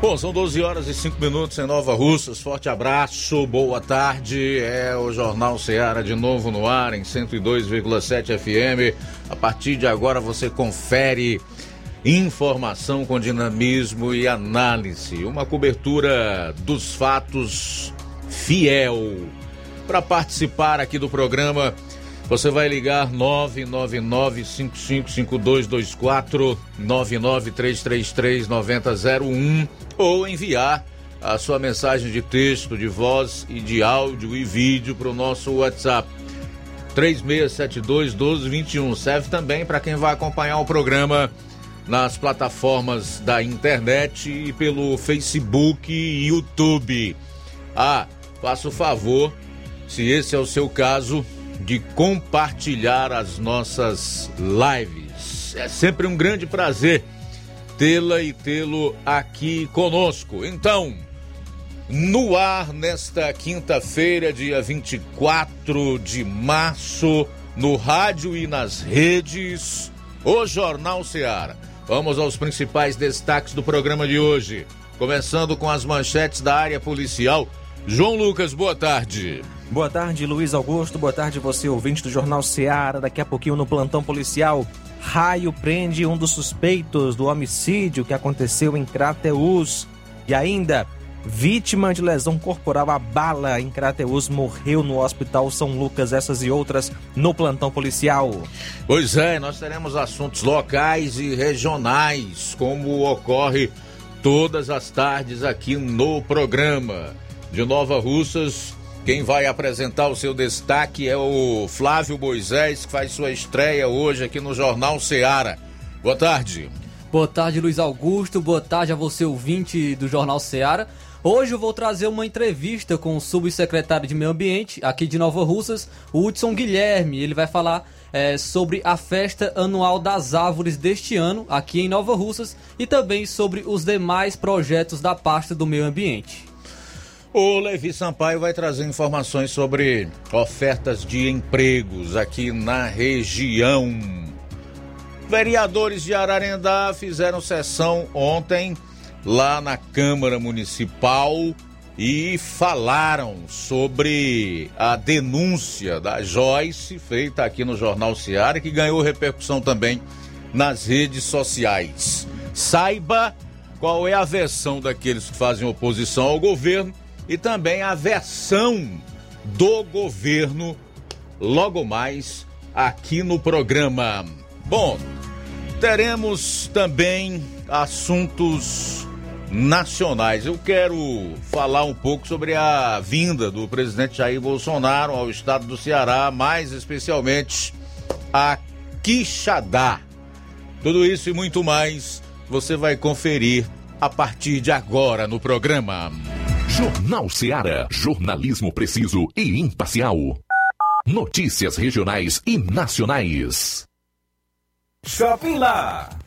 Bom, são 12 horas e 5 minutos em Nova Russas. Forte abraço, boa tarde. É o Jornal Ceará de novo no ar em 102,7 FM. A partir de agora você confere informação com dinamismo e análise. Uma cobertura dos fatos fiel. Para participar aqui do programa, você vai ligar 999-555224, 99333-9001 ou enviar a sua mensagem de texto, de voz e de áudio e vídeo para o nosso WhatsApp. 3672-1221. Serve também para quem vai acompanhar o programa nas plataformas da internet e pelo Facebook e YouTube. Ah, faça o favor, se esse é o seu caso, de compartilhar as nossas lives. É sempre um grande prazer tê-la e tê-lo aqui conosco. Então, no ar nesta quinta-feira, dia 24 de março, no rádio e nas redes, o Jornal Ceará. Vamos aos principais destaques do programa de hoje. Começando com as manchetes da área policial. João Lucas, boa tarde. Boa tarde, Luiz Augusto. Boa tarde, você ouvinte do Jornal Ceará. Daqui a pouquinho no plantão policial. Raio prende um dos suspeitos do homicídio que aconteceu em Crateus. E ainda, vítima de lesão corporal a bala em Crateus morreu no Hospital São Lucas. Essas e outras no plantão policial. Pois é, nós teremos assuntos locais e regionais, como ocorre todas as tardes aqui no programa. De Nova Russas, quem vai apresentar o seu destaque é o Flávio Moisés, que faz sua estreia hoje aqui no Jornal Ceará. Boa tarde. Boa tarde, Luiz Augusto. Boa tarde a você, ouvinte do Jornal Ceará. Hoje eu vou trazer uma entrevista com o subsecretário de Meio Ambiente aqui de Nova Russas, o Hudson Guilherme. Ele vai falar é, sobre a festa anual das árvores deste ano aqui em Nova Russas e também sobre os demais projetos da pasta do meio ambiente. O Levi Sampaio vai trazer informações sobre ofertas de empregos aqui na região. Vereadores de Ararendá fizeram sessão ontem lá na Câmara Municipal e falaram sobre a denúncia da Joyce feita aqui no Jornal Seara que ganhou repercussão também nas redes sociais. Saiba qual é a versão daqueles que fazem oposição ao governo e também a versão do governo logo mais aqui no programa. Bom, teremos também assuntos nacionais. Eu quero falar um pouco sobre a vinda do presidente Jair Bolsonaro ao estado do Ceará, mais especialmente a Quixadá. Tudo isso e muito mais você vai conferir a partir de agora no programa. Jornal Ceará, jornalismo preciso e imparcial. Notícias regionais e nacionais. Shopping Lá.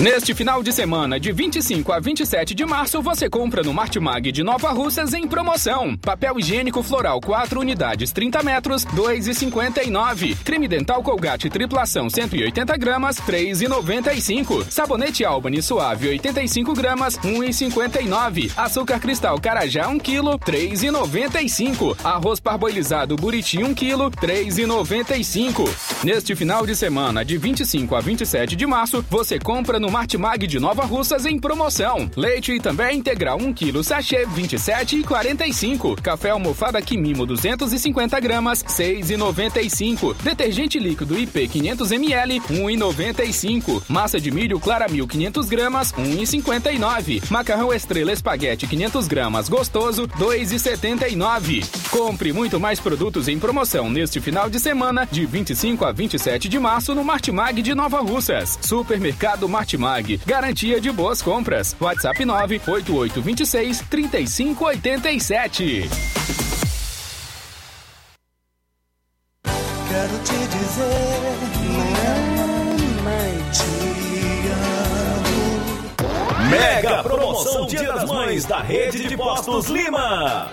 Neste final de semana, de 25 a 27 de março, você compra no Martimag de Nova Russas em promoção. Papel higiênico floral 4 unidades 30 metros, 2,59. Creme dental Colgate triplação 180 gramas, 3,95. Sabonete Albany suave 85 gramas, 1,59. Açúcar cristal Carajá 1 kg, 3,95. Arroz parboilizado Buriti 1 kg, 3,95. Neste final de semana, de 25 a 27 de março, você compra no Martimag de Nova Russas em promoção. Leite e também integral 1 kg sachê 27,45. Café almofada Quimimo 250 gramas 6,95. Detergente líquido IP 500 ml 1,95. Massa de milho Claramil 500 gramas 1,59. Macarrão Estrela Espaguete 500 gramas gostoso 2,79. Compre muito mais produtos em promoção neste final de semana de 25 a 27 de março no Martimag de Nova Russas. Supermercado Martimag Martimag. Garantia de boas compras. WhatsApp 98826 3587. Quero te dizer, mamãe, te amo. Mega promoção Dia das Mães da Rede de Postos Lima.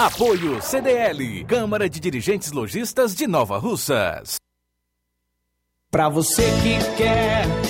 Apoio CDL, Câmara de Dirigentes Lojistas de Nova Russas. Pra você que quer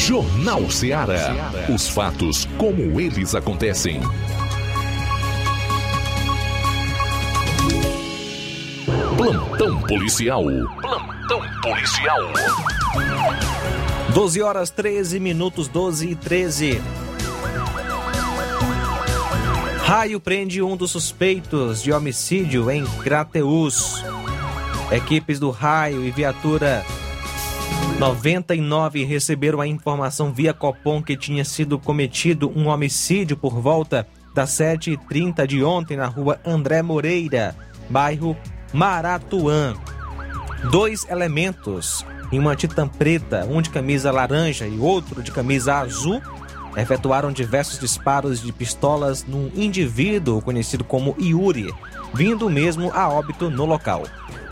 Jornal Ceará. Os fatos como eles acontecem. Plantão policial. Plantão policial. 12 horas 13 minutos, 12 e 13. Raio prende um dos suspeitos de homicídio em Crateus. Equipes do Raio e viatura 99 receberam a informação via Copom que tinha sido cometido um homicídio por volta das 7h30 de ontem na rua André Moreira, bairro Maratuã. Dois elementos em uma titã preta, um de camisa laranja e outro de camisa azul, efetuaram diversos disparos de pistolas num indivíduo conhecido como Yuri, vindo mesmo a óbito no local.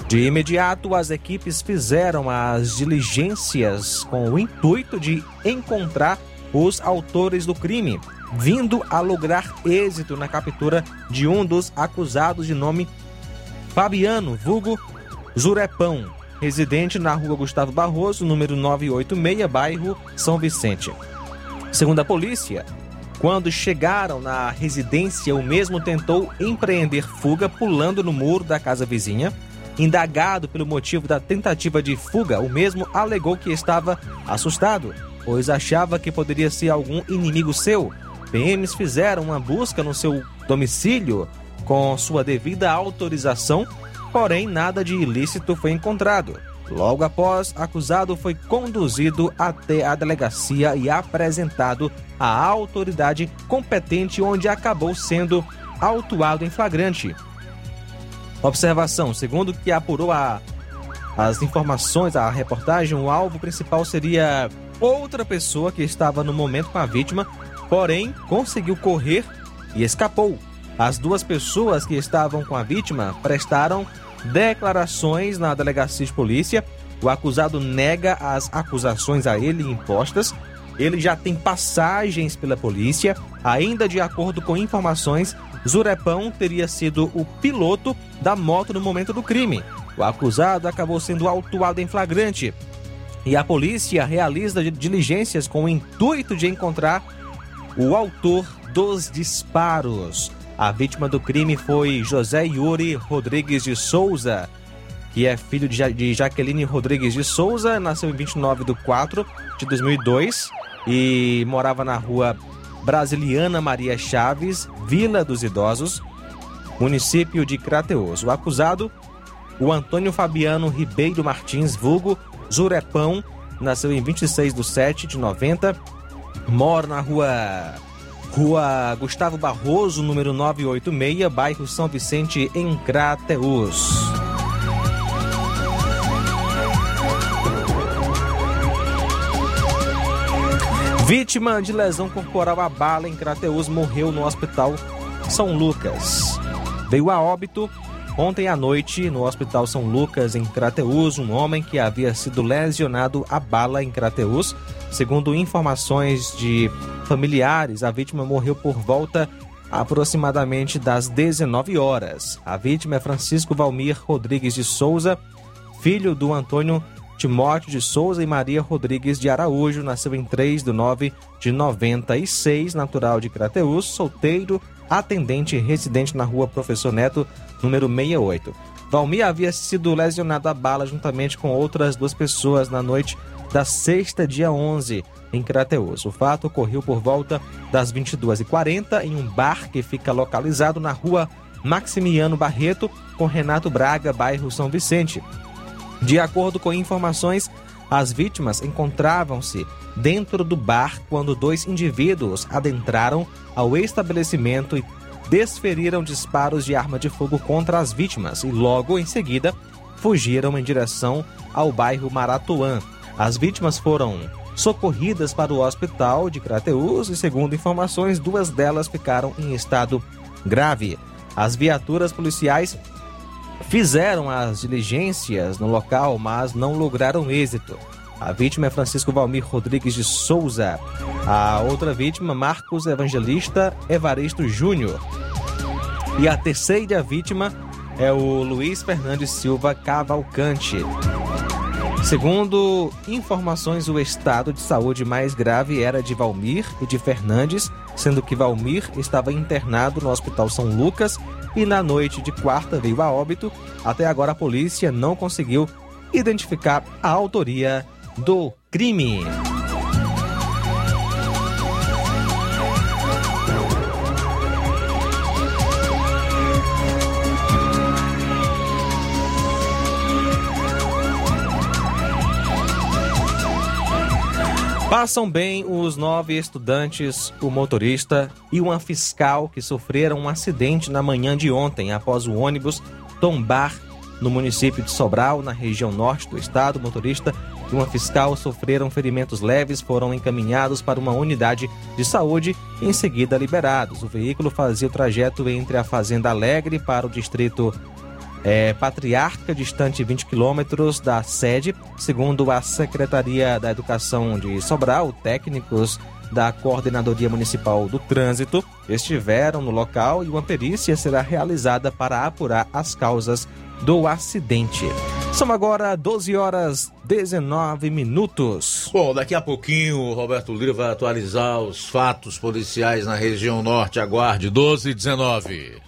De imediato, as equipes fizeram as diligências com o intuito de encontrar os autores do crime, vindo a lograr êxito na captura de um dos acusados de nome Fabiano, vulgo Zurepão, residente na rua Gustavo Barroso, número 986, bairro São Vicente. Segundo a polícia, quando chegaram na residência, o mesmo tentou empreender fuga pulando no muro da casa vizinha. Indagado pelo motivo da tentativa de fuga, o mesmo alegou que estava assustado, pois achava que poderia ser algum inimigo seu. PMs fizeram uma busca no seu domicílio com sua devida autorização, porém nada de ilícito foi encontrado. Logo após, acusado foi conduzido até a delegacia e apresentado à autoridade competente, onde acabou sendo autuado em flagrante. Observação: segundo que apurou a, as informações, a reportagem, o alvo principal seria outra pessoa que estava no momento com a vítima, porém conseguiu correr e escapou. As duas pessoas que estavam com a vítima prestaram declarações na delegacia de polícia. O acusado nega as acusações a ele impostas. Ele já tem passagens pela polícia. Ainda de acordo com informações, Zurepão teria sido o piloto da moto no momento do crime. O acusado acabou sendo autuado em flagrante. E a polícia realiza diligências com o intuito de encontrar o autor dos disparos. A vítima do crime foi José Yuri Rodrigues de Souza, que é filho de Jaqueline Rodrigues de Souza, nasceu em 29 de 4 de 2002 e morava na rua Brasiliana Maria Chaves, Vila dos Idosos, município de Crateus. O acusado, o Antônio Fabiano Ribeiro Martins, vulgo Zurepão, nasceu em 26 de 7 de 90, mora na rua Rua Gustavo Barroso, número 986, bairro São Vicente, em Crateus. Vítima de lesão corporal a bala em Crateus morreu no Hospital São Lucas. Veio a óbito ontem à noite no Hospital São Lucas, em Crateus, um homem que havia sido lesionado a bala em Crateus. Segundo informações de familiares, a vítima morreu por volta aproximadamente das 19 horas. A vítima é Francisco Valmir Rodrigues de Souza, filho do Antônio Timóteo de Souza e Maria Rodrigues de Araújo, nasceu em 3 de 9 de 96, natural de Crateus, solteiro, atendente residente na rua Professor Neto, número 68. Valmir havia sido lesionado a bala juntamente com outras duas pessoas na noite da sexta, dia 11, em Crateus. O fato ocorreu por volta das 22h40 em um bar que fica localizado na rua Maximiano Barreto, com Renato Braga, bairro São Vicente. De acordo com informações, as vítimas encontravam-se dentro do bar quando dois indivíduos adentraram ao estabelecimento e desferiram disparos de arma de fogo contra as vítimas e logo em seguida fugiram em direção ao bairro Maratuã. As vítimas foram socorridas para o hospital de Crateus e, segundo informações, duas delas ficaram em estado grave. As viaturas policiais fizeram as diligências no local, mas não lograram êxito. A vítima é Francisco Valmir Rodrigues de Souza. A outra vítima, Marcos Evangelista Evaristo Júnior. E a terceira vítima é o Luiz Fernandes Silva Cavalcante. Segundo informações, o estado de saúde mais grave era de Valmir e de Fernandes, sendo que Valmir estava internado no Hospital São Lucas e na noite de quarta veio a óbito. Até agora a polícia não conseguiu identificar a autoria do crime. Passam bem os nove estudantes, o motorista e uma fiscal que sofreram um acidente na manhã de ontem após o ônibus tombar no município de Sobral, na região norte do estado. O motorista e uma fiscal sofreram ferimentos leves, foram encaminhados para uma unidade de saúde e em seguida liberados. O veículo fazia o trajeto entre a Fazenda Alegre para o distrito é, Patriarca, distante 20 quilômetros da sede. Segundo a Secretaria da Educação de Sobral, técnicos da Coordenadoria Municipal do Trânsito estiveram no local e uma perícia será realizada para apurar as causas do acidente. São agora 12 horas 19 minutos. Bom, daqui a pouquinho o Roberto Lira vai atualizar os fatos policiais na região norte. Aguarde 12 e 19.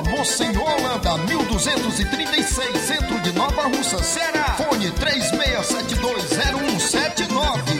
Rua Monsenhor Holanda, 1236, centro de Nova Russa, Ceará. Fone 36720179.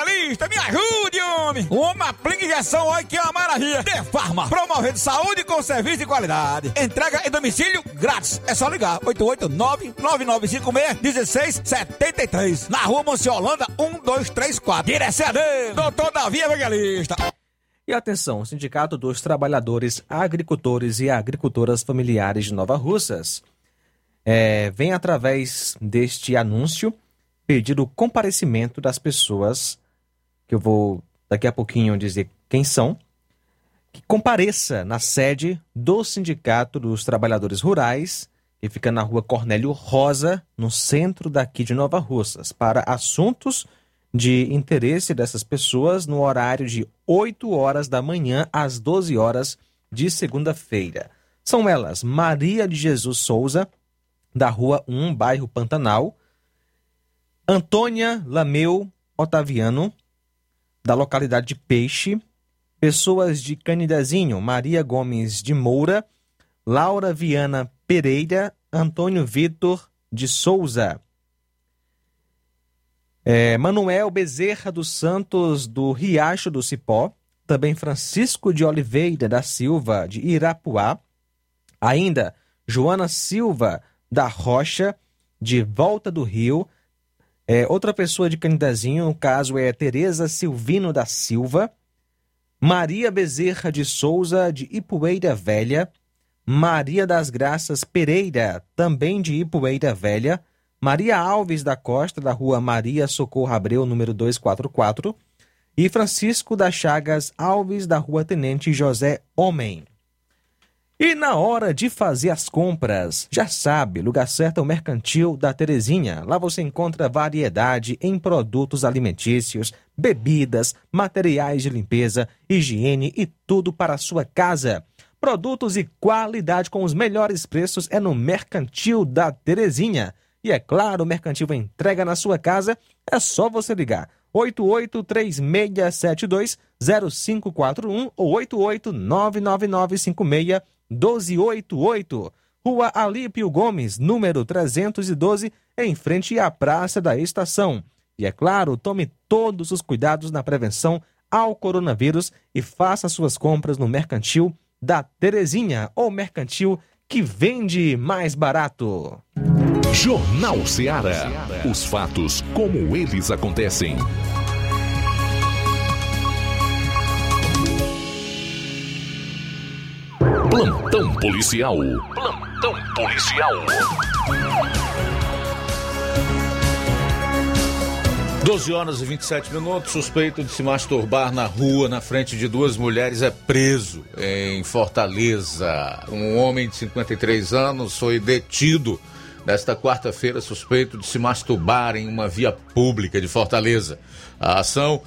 me ajuda! saúde, homem! Uma aplica injeção, olha que é uma maravilha! De Farma, promovendo saúde com serviço de qualidade. Entrega em domicílio grátis. É só ligar: 889-9956-1673. Na rua Monsiolanda, 1234. Direção a Deus, doutor Davi Evangelista. E atenção, Sindicato dos Trabalhadores Agricultores e Agricultoras Familiares de Nova Russas é, vem através deste anúncio pedir o comparecimento das pessoas, que eu vou daqui a pouquinho dizer quem são, que compareça na sede do Sindicato dos Trabalhadores Rurais, que fica na rua Cornélio Rosa, no centro daqui de Nova Russas, para assuntos de interesse dessas pessoas no horário de 8 horas da manhã às 12 horas de segunda-feira. São elas Maria de Jesus Souza, da Rua 1, bairro Pantanal, Antônia Lameu Otaviano, da localidade de Peixe, pessoas de Canidezinho, Maria Gomes de Moura, Laura Viana Pereira, Antônio Vitor de Souza, é, Manuel Bezerra dos Santos, do Riacho do Cipó, também Francisco de Oliveira da Silva, de Irapuá, ainda Joana Silva da Rocha, de Volta do Rio, é, outra pessoa de Canidezinho, no caso é Tereza Silvino da Silva, Maria Bezerra de Souza, de Ipueira Velha, Maria das Graças Pereira, também de Ipueira Velha, Maria Alves da Costa, da rua Maria Socorro Abreu, número 244, e Francisco das Chagas Alves, da rua Tenente José Homem. E na hora de fazer as compras, já sabe, lugar certo é o Mercantil da Terezinha. Lá você encontra variedade em produtos alimentícios, bebidas, materiais de limpeza, higiene e tudo para a sua casa. Produtos e qualidade com os melhores preços é no Mercantil da Terezinha. E é claro, o Mercantil entrega na sua casa, é só você ligar. 8836720541 ou 8899956 1288, Rua Alípio Gomes, número 312, em frente à Praça da Estação. E é claro, tome todos os cuidados na prevenção ao coronavírus e faça suas compras no Mercantil da Terezinha, ou Mercantil que vende mais barato. Jornal Ceará. Os fatos como eles acontecem. Plantão policial. Plantão policial. 12 horas e 27 minutos. Suspeito de se masturbar na rua, na frente de duas mulheres, é preso em Fortaleza. Um homem de 53 anos foi detido nesta quarta-feira, suspeito de se masturbar em uma via pública de Fortaleza. A ação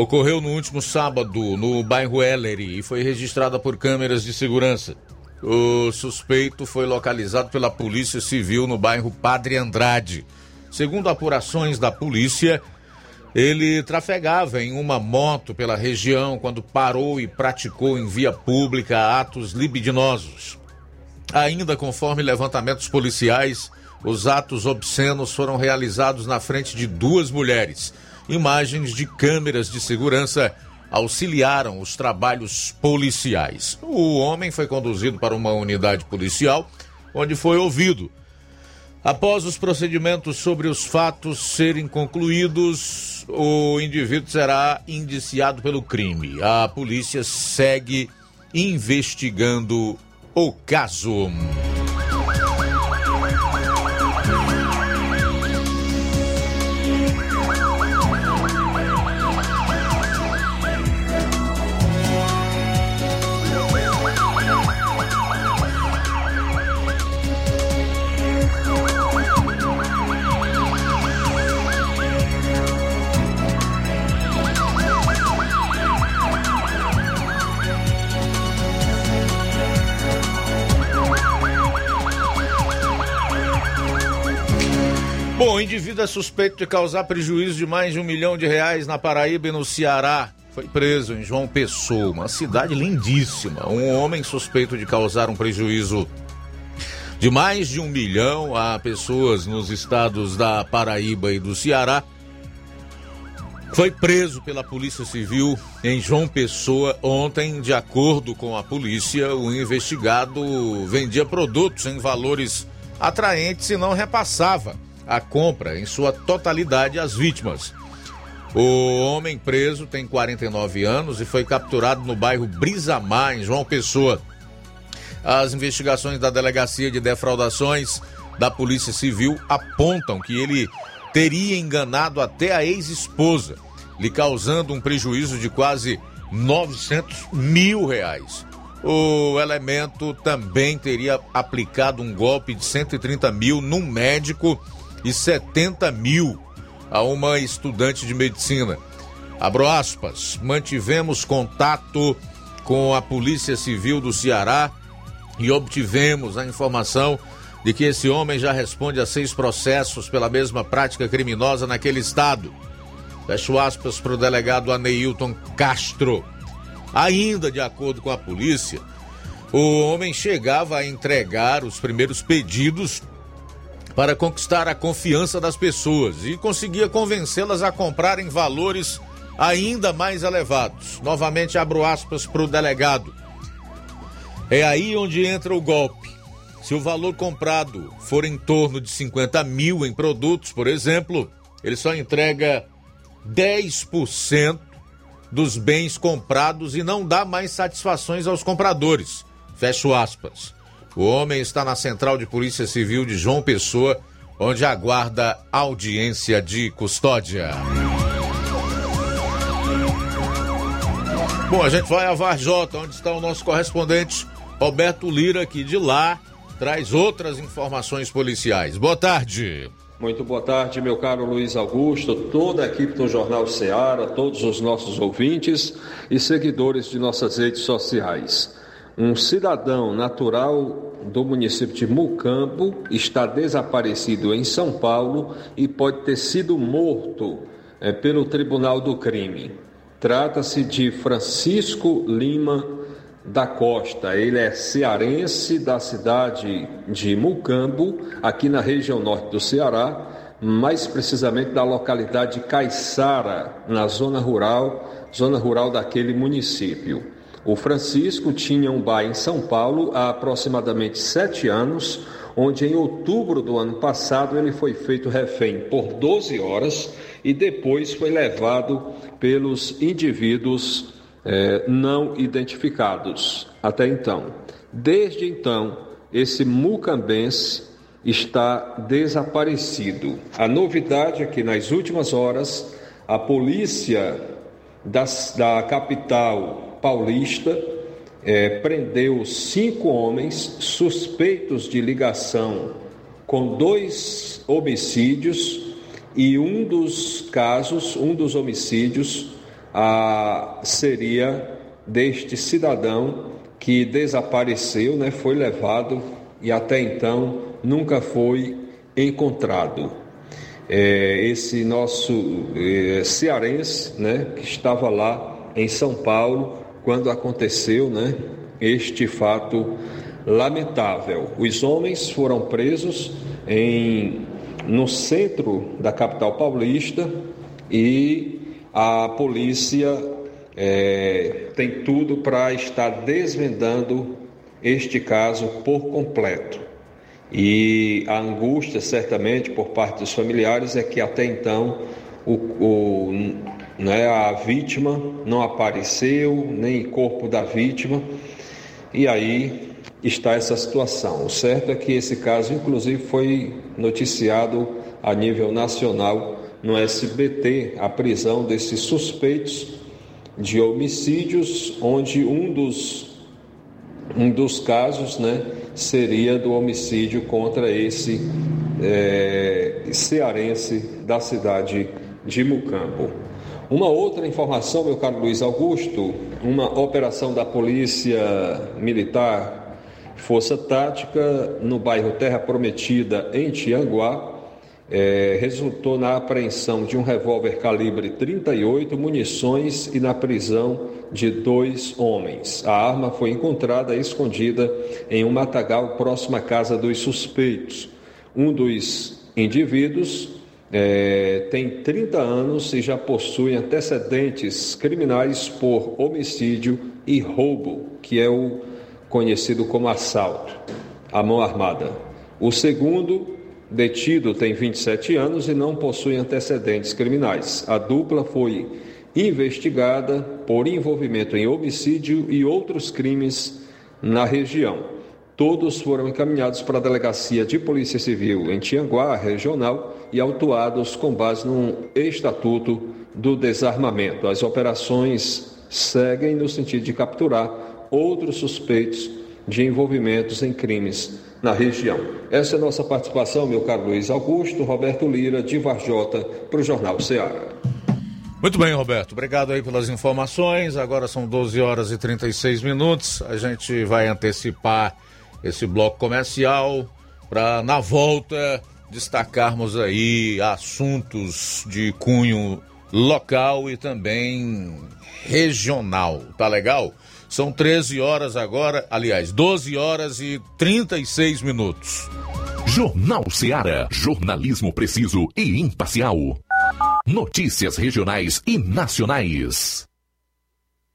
ocorreu no último sábado no bairro Ellery e foi registrada por câmeras de segurança. O suspeito foi localizado pela Polícia Civil no bairro Padre Andrade. Segundo apurações da polícia, ele trafegava em uma moto pela região quando parou e praticou em via pública atos libidinosos. Ainda conforme levantamentos policiais, os atos obscenos foram realizados na frente de duas mulheres. Imagens de câmeras de segurança auxiliaram os trabalhos policiais. O homem foi conduzido para uma unidade policial, onde foi ouvido. Após os procedimentos sobre os fatos serem concluídos, o indivíduo será indiciado pelo crime. A polícia segue investigando o caso. Indivíduo é suspeito de causar prejuízo de mais de um milhão de reais na Paraíba e no Ceará. Foi preso em João Pessoa, uma cidade lindíssima. Um homem suspeito de causar um prejuízo de mais de um milhão a pessoas nos estados da Paraíba e do Ceará foi preso pela Polícia Civil em João Pessoa ontem. De acordo com a polícia, o investigado vendia produtos em valores atraentes e não repassava a compra em sua totalidade às vítimas. O homem preso tem 49 anos e foi capturado no bairro Brisamar, em João Pessoa. As investigações da Delegacia de Defraudações da Polícia Civil apontam que ele teria enganado até a ex-esposa, lhe causando um prejuízo de quase 900 mil reais. O elemento também teria aplicado um golpe de 130 mil num médico e 70 mil a uma estudante de medicina. Abro aspas, mantivemos contato com a Polícia Civil do Ceará e obtivemos a informação de que esse homem já responde a seis processos pela mesma prática criminosa naquele estado. Fecho aspas para o delegado Aneilton Castro. Ainda de acordo com a polícia, o homem chegava a entregar os primeiros pedidos para conquistar a confiança das pessoas e conseguia convencê-las a comprarem valores ainda mais elevados. Novamente abro aspas para o delegado. É aí onde entra o golpe. Se o valor comprado for em torno de 50 mil em produtos, por exemplo, ele só entrega 10% dos bens comprados e não dá mais satisfações aos compradores. Fecho aspas. O homem está na Central de Polícia Civil de João Pessoa, onde aguarda audiência de custódia. Bom, a gente vai a Varjota, onde está o nosso correspondente Roberto Lira, que de lá traz outras informações policiais. Boa tarde. Muito boa tarde, meu caro Luiz Augusto, toda a equipe do Jornal Ceará, todos os nossos ouvintes e seguidores de nossas redes sociais. Um cidadão natural do município de Mucambo está desaparecido em São Paulo e pode ter sido morto é, pelo Tribunal do Crime. Trata-se de Francisco Lima da Costa. Ele é cearense da cidade de Mucambo, aqui na região norte do Ceará, mais precisamente da localidade de Caiçara, na zona rural, zona rural daquele município. O Francisco tinha um bar em São Paulo há aproximadamente sete anos, onde em outubro do ano passado ele foi feito refém por 12 horas e depois foi levado pelos indivíduos eh, não identificados até então. Desde então, esse mucambense está desaparecido. A novidade é que nas últimas horas a polícia das, da capital paulista é, prendeu cinco homens suspeitos de ligação com dois homicídios e um dos casos, um dos homicídios, a, seria deste cidadão que desapareceu, né, foi levado e até então nunca foi encontrado. É, esse nosso é, cearense, né, que estava lá em São Paulo, quando aconteceu né, este fato lamentável. Os homens foram presos em, no centro da capital paulista e a polícia é, tem tudo para estar desvendando este caso por completo. E a angústia, certamente, por parte dos familiares é que até então o, o né? A vítima não apareceu, nem corpo da vítima, e aí está essa situação. O certo é que esse caso, inclusive, foi noticiado a nível nacional no SBT, a prisão desses suspeitos de homicídios, onde um dos, um dos casos né, seria do homicídio contra esse é, cearense da cidade de Mucambo. Uma outra informação, meu caro Luiz Augusto, uma operação da Polícia Militar Força Tática no bairro Terra Prometida, em Tianguá, é, resultou na apreensão de um revólver calibre 38, munições e na prisão de dois homens. A arma foi encontrada escondida em um matagal próximo à casa dos suspeitos. Um dos indivíduos é, tem 30 anos e já possui antecedentes criminais por homicídio e roubo, que é o conhecido como assalto à mão armada. O segundo, detido, tem 27 anos e não possui antecedentes criminais. A dupla foi investigada por envolvimento em homicídio e outros crimes na região. Todos foram encaminhados para a Delegacia de Polícia Civil em Tianguá, regional, e autuados com base no Estatuto do Desarmamento. As operações seguem no sentido de capturar outros suspeitos de envolvimentos em crimes na região. Essa é a nossa participação, meu caro Luiz Augusto, Roberto Lira, de Varjota, para o Jornal Ceará. Muito bem, Roberto. Obrigado aí pelas informações. Agora são 12 horas e 36 minutos. A gente vai antecipar esse bloco comercial para na volta destacarmos aí assuntos de cunho local e também regional. Tá legal? São 13 horas agora, aliás, 12 horas e 36 minutos. Jornal Ceará, jornalismo preciso e imparcial. Notícias regionais e nacionais.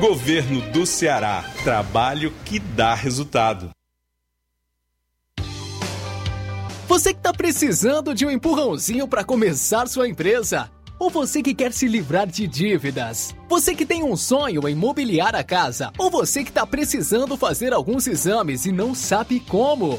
Governo do Ceará. Trabalho que dá resultado. Você que está precisando de um empurrãozinho para começar sua empresa? Ou você que quer se livrar de dívidas? Você que tem um sonho em mobiliar a casa? Ou você que está precisando fazer alguns exames e não sabe como?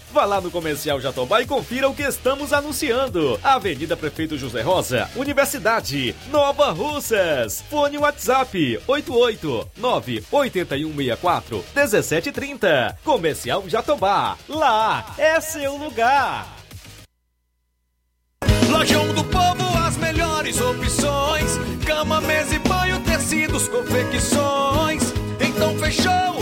Vá lá no Comercial Jatobá e confira o que estamos anunciando. Avenida Prefeito José Rosa, Universidade, Nova Russas. Fone WhatsApp 889-8164 1730. Comercial Jatobá. Lá é seu lugar. Lojão do Povo, as melhores opções: cama, mesa e banho, tecidos, confecções. Então fechou,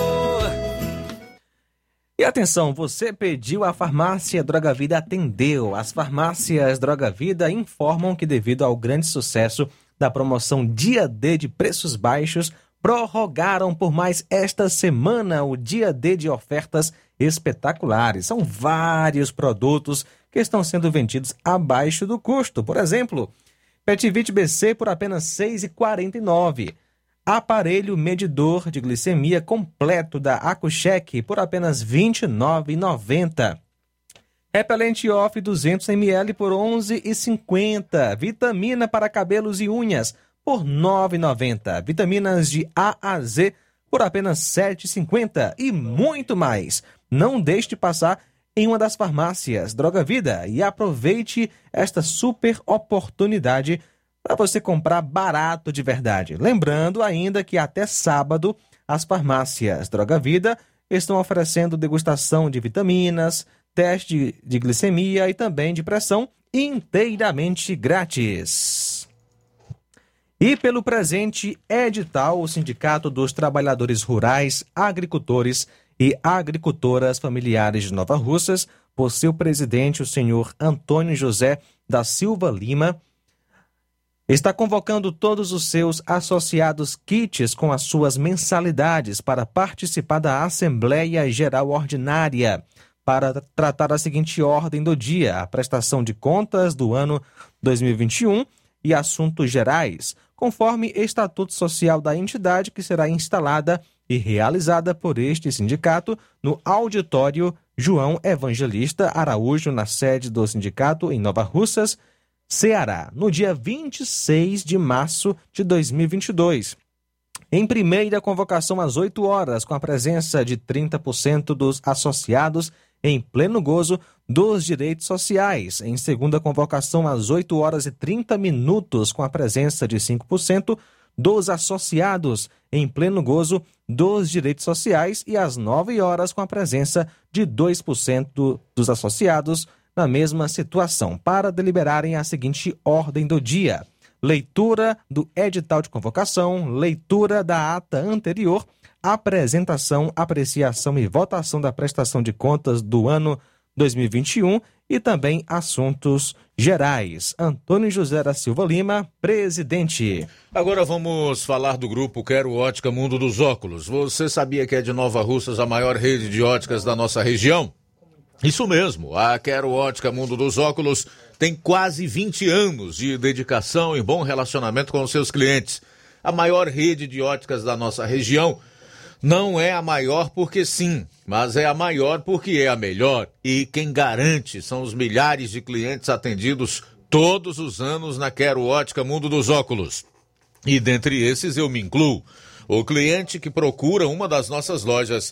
E atenção, você pediu a farmácia Droga Vida atendeu. As farmácias Droga Vida informam que devido ao grande sucesso da promoção Dia D de preços baixos, prorrogaram por mais esta semana o Dia D de ofertas espetaculares. São vários produtos que estão sendo vendidos abaixo do custo. Por exemplo, Petivit BC por apenas R$ 6,49. Aparelho medidor de glicemia completo da Acucheck por apenas R$ 29,90. Repelente off 200 ml por R$ 11,50. Vitamina para cabelos e unhas por R$ 9,90. Vitaminas de A a Z por apenas R$ 7,50 e muito mais. Não deixe de passar em uma das farmácias Droga Vida e aproveite esta super oportunidade para você comprar barato de verdade. Lembrando ainda que até sábado as farmácias Droga Vida estão oferecendo degustação de vitaminas, teste de glicemia e também de pressão inteiramente grátis. E pelo presente edital, o Sindicato dos Trabalhadores Rurais, Agricultores e Agricultoras Familiares de Nova Russas, por seu presidente, o senhor Antônio José da Silva Lima, está convocando todos os seus associados kits com as suas mensalidades para participar da Assembleia Geral Ordinária. Para tratar a seguinte ordem do dia: a prestação de contas do ano 2021 e assuntos gerais, conforme Estatuto Social da entidade que será instalada e realizada por este sindicato no auditório João Evangelista Araújo, na sede do sindicato em Nova Russas, Ceará, no dia 26 de março de 2022. Em primeira convocação às 8 horas, com a presença de 30% dos associados em pleno gozo dos direitos sociais. Em segunda convocação, às 8 horas e 30 minutos, com a presença de 5% dos associados em pleno gozo dos direitos sociais e às 9 horas, com a presença de 2% dos associados na mesma situação, para deliberarem a seguinte ordem do dia: leitura do edital de convocação, leitura da ata anterior apresentação, apreciação e votação da prestação de contas do ano 2021 e também assuntos gerais. Antônio José da Silva Lima, presidente. Agora vamos falar do grupo Quero Ótica Mundo dos Óculos. Você sabia que é de Nova Russas a maior rede de óticas da nossa região? Isso mesmo, a Quero Ótica Mundo dos Óculos tem quase 20 anos de dedicação e bom relacionamento com os seus clientes. A maior rede de óticas da nossa região não é a maior porque sim, mas é a maior porque é a melhor. E quem garante são os milhares de clientes atendidos todos os anos na Quero Ótica Mundo dos Óculos. E dentre esses eu me incluo. O cliente que procura uma das nossas lojas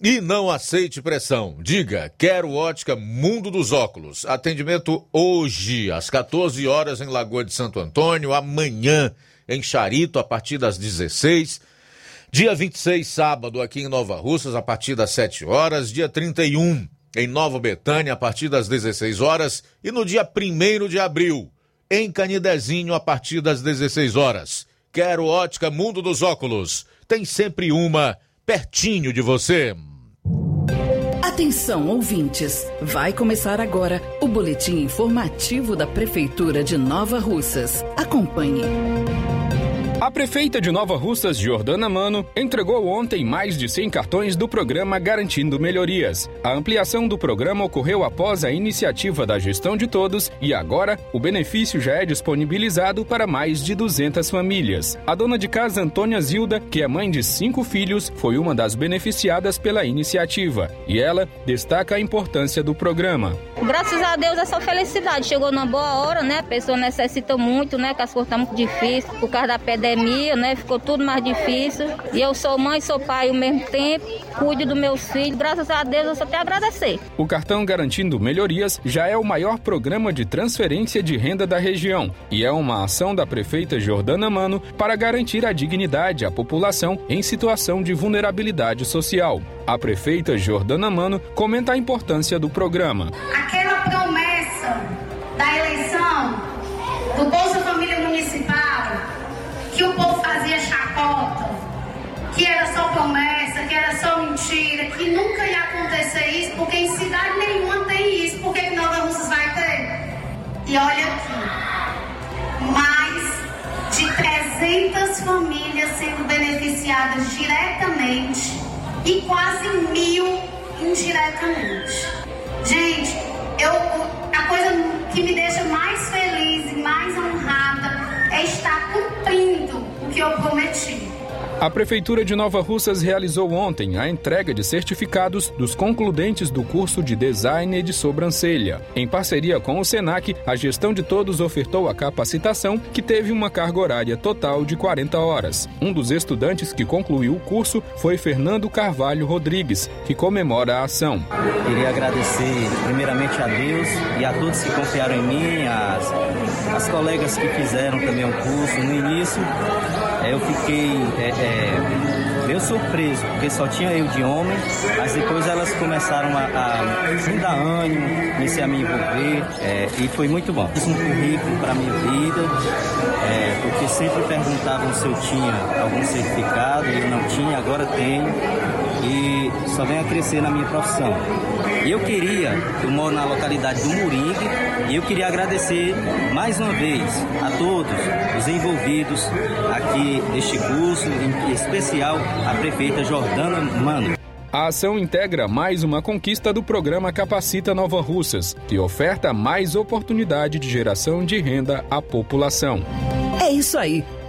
e não aceite pressão. Diga, quero ótica Mundo dos Óculos. Atendimento hoje, às 14 horas em Lagoa de Santo Antônio, amanhã em Charito, a partir das 16 Dia 26, sábado, aqui em Nova Russas, a partir das 7 horas. Dia 31, em Nova Betânia, a partir das 16 horas, e no dia 1 de abril, em Canidezinho, a partir das 16 horas. Quero ótica Mundo dos Óculos. Tem sempre uma pertinho de você. Atenção, ouvintes! Vai começar agora o boletim informativo da Prefeitura de Nova Russas. Acompanhe. A prefeita de Nova Russas, Jordana Mano, entregou ontem mais de 100 cartões do programa Garantindo Melhorias. A ampliação do programa ocorreu após a iniciativa da gestão de todos e agora o benefício já é disponibilizado para mais de 200 famílias. A dona de casa Antônia Zilda, que é mãe de cinco filhos, foi uma das beneficiadas pela iniciativa e ela destaca a importância do programa. Graças a Deus essa felicidade chegou numa boa hora, né? A pessoa necessita muito, né? Que as coisas estão muito difíceis por causa da pandemia, né? Ficou tudo mais difícil. E eu sou mãe, sou pai ao mesmo tempo, cuido dos meus filhos. Graças a Deus eu só tenho a agradecer. O cartão Garantindo Melhorias já é o maior programa de transferência de renda da região e é uma ação da prefeita Jordana Mano para garantir a dignidade à população em situação de vulnerabilidade social. A prefeita Jordana Mano comenta a importância do programa. Aquela promessa da eleição do Bolsa Família Municipal, que o povo fazia chacota, que era só promessa, que era só mentira, que nunca ia acontecer isso, porque em cidade nenhuma tem isso, por que Nova Russas vai ter? E olha aqui, mais de 300 famílias sendo beneficiadas diretamente e quase mil indiretamente. Gente, que me deixa mais feliz e mais honrada é estar cumprindo o que eu prometi. A Prefeitura de Nova Russas realizou ontem a entrega de certificados dos concludentes do curso de Design de Sobrancelha. Em parceria com o SENAC, a gestão de todos ofertou a capacitação, que teve uma carga horária total de 40 horas. Um dos estudantes que concluiu o curso foi Fernando Carvalho Rodrigues, que comemora a ação. Queria agradecer primeiramente a Deus e a todos que confiaram em mim, as, as colegas que fizeram também o curso. No início, eu fiquei é, é, meio surpreso, porque só tinha eu de homem, mas depois elas começaram a, a me dar ânimo, comecei a me envolver é, e foi muito bom. Fiz um currículo para minha vida, é, porque sempre perguntavam se eu tinha algum certificado, eu não tinha, agora tenho e só venho a crescer na minha profissão. E eu queria, eu moro na localidade do Moringue, e eu queria agradecer mais uma vez a todos os envolvidos aqui neste curso, em especial a prefeita Jordana Mano. A ação integra mais uma conquista do programa Capacita Nova Russas, que oferta mais oportunidade de geração de renda à população. É isso aí.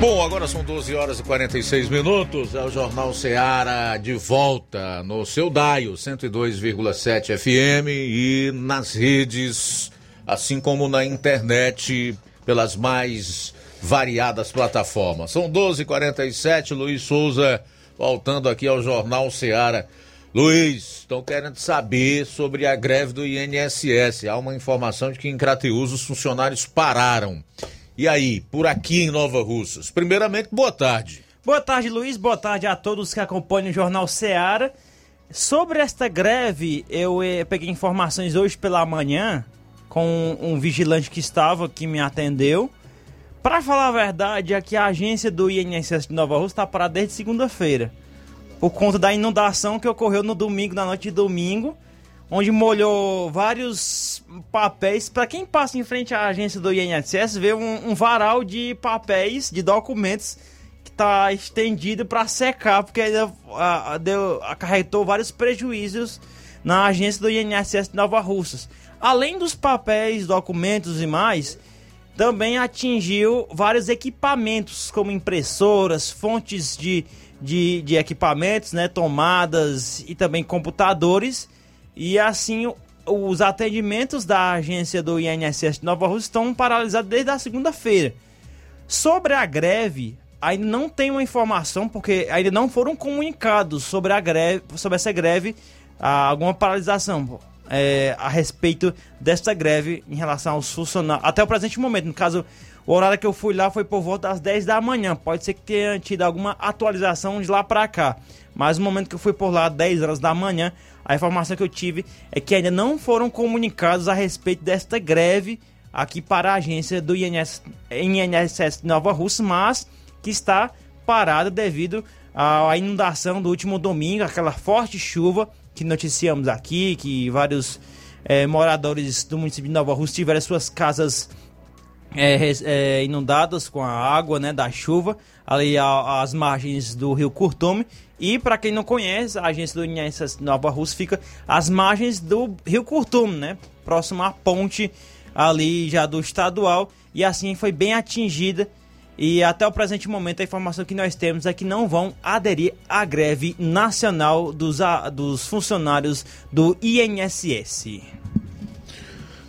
Bom, agora são 12 horas e 46 minutos. É o Jornal Ceará de volta no seu Daio 102,7 FM e nas redes, assim como na internet, pelas mais variadas plataformas. São 12 h 47 Luiz Souza voltando aqui ao Jornal Ceará. Luiz, estão querendo saber sobre a greve do INSS. Há uma informação de que em Crateus os funcionários pararam. E aí, por aqui em Nova Russas? Primeiramente, boa tarde. Boa tarde, Luiz. Boa tarde a todos que acompanham o Jornal Seara. Sobre esta greve, eu eh, peguei informações hoje pela manhã com um vigilante que estava, que me atendeu. Para falar a verdade, é que a agência do INSS de Nova Rússia está parada desde segunda-feira. Por conta da inundação que ocorreu no domingo, na noite de domingo onde molhou vários papéis. Para quem passa em frente à agência do INSS, vê um, um varal de papéis, de documentos que está estendido para secar, porque ainda deu, acarretou vários prejuízos na agência do INSS de Nova Russas. Além dos papéis, documentos e mais, também atingiu vários equipamentos, como impressoras, fontes de, de, de equipamentos, né, tomadas e também computadores e assim, os atendimentos da agência do INSS de Nova Rússia estão paralisados desde a segunda-feira. Sobre a greve, ainda não tem uma informação, porque ainda não foram comunicados sobre a greve, sobre essa greve, alguma paralisação é, a respeito desta greve em relação aos funcionários. Até o presente momento, no caso, o horário que eu fui lá foi por volta das 10 da manhã. Pode ser que tenha tido alguma atualização de lá para cá. Mas no momento que eu fui por lá, 10 horas da manhã, a informação que eu tive é que ainda não foram comunicados a respeito desta greve aqui para a agência do INS, INSS Nova Rússia, mas que está parada devido à inundação do último domingo, aquela forte chuva que noticiamos aqui, que vários é, moradores do município de Nova Rússia tiveram suas casas é, é, inundadas com a água né, da chuva ali às margens do rio Curtume e para quem não conhece, a agência do INSS Nova Rússia fica às margens do Rio Curtume, né? Próximo à ponte ali já do estadual e assim foi bem atingida. E até o presente momento a informação que nós temos é que não vão aderir à greve nacional dos, a, dos funcionários do INSS.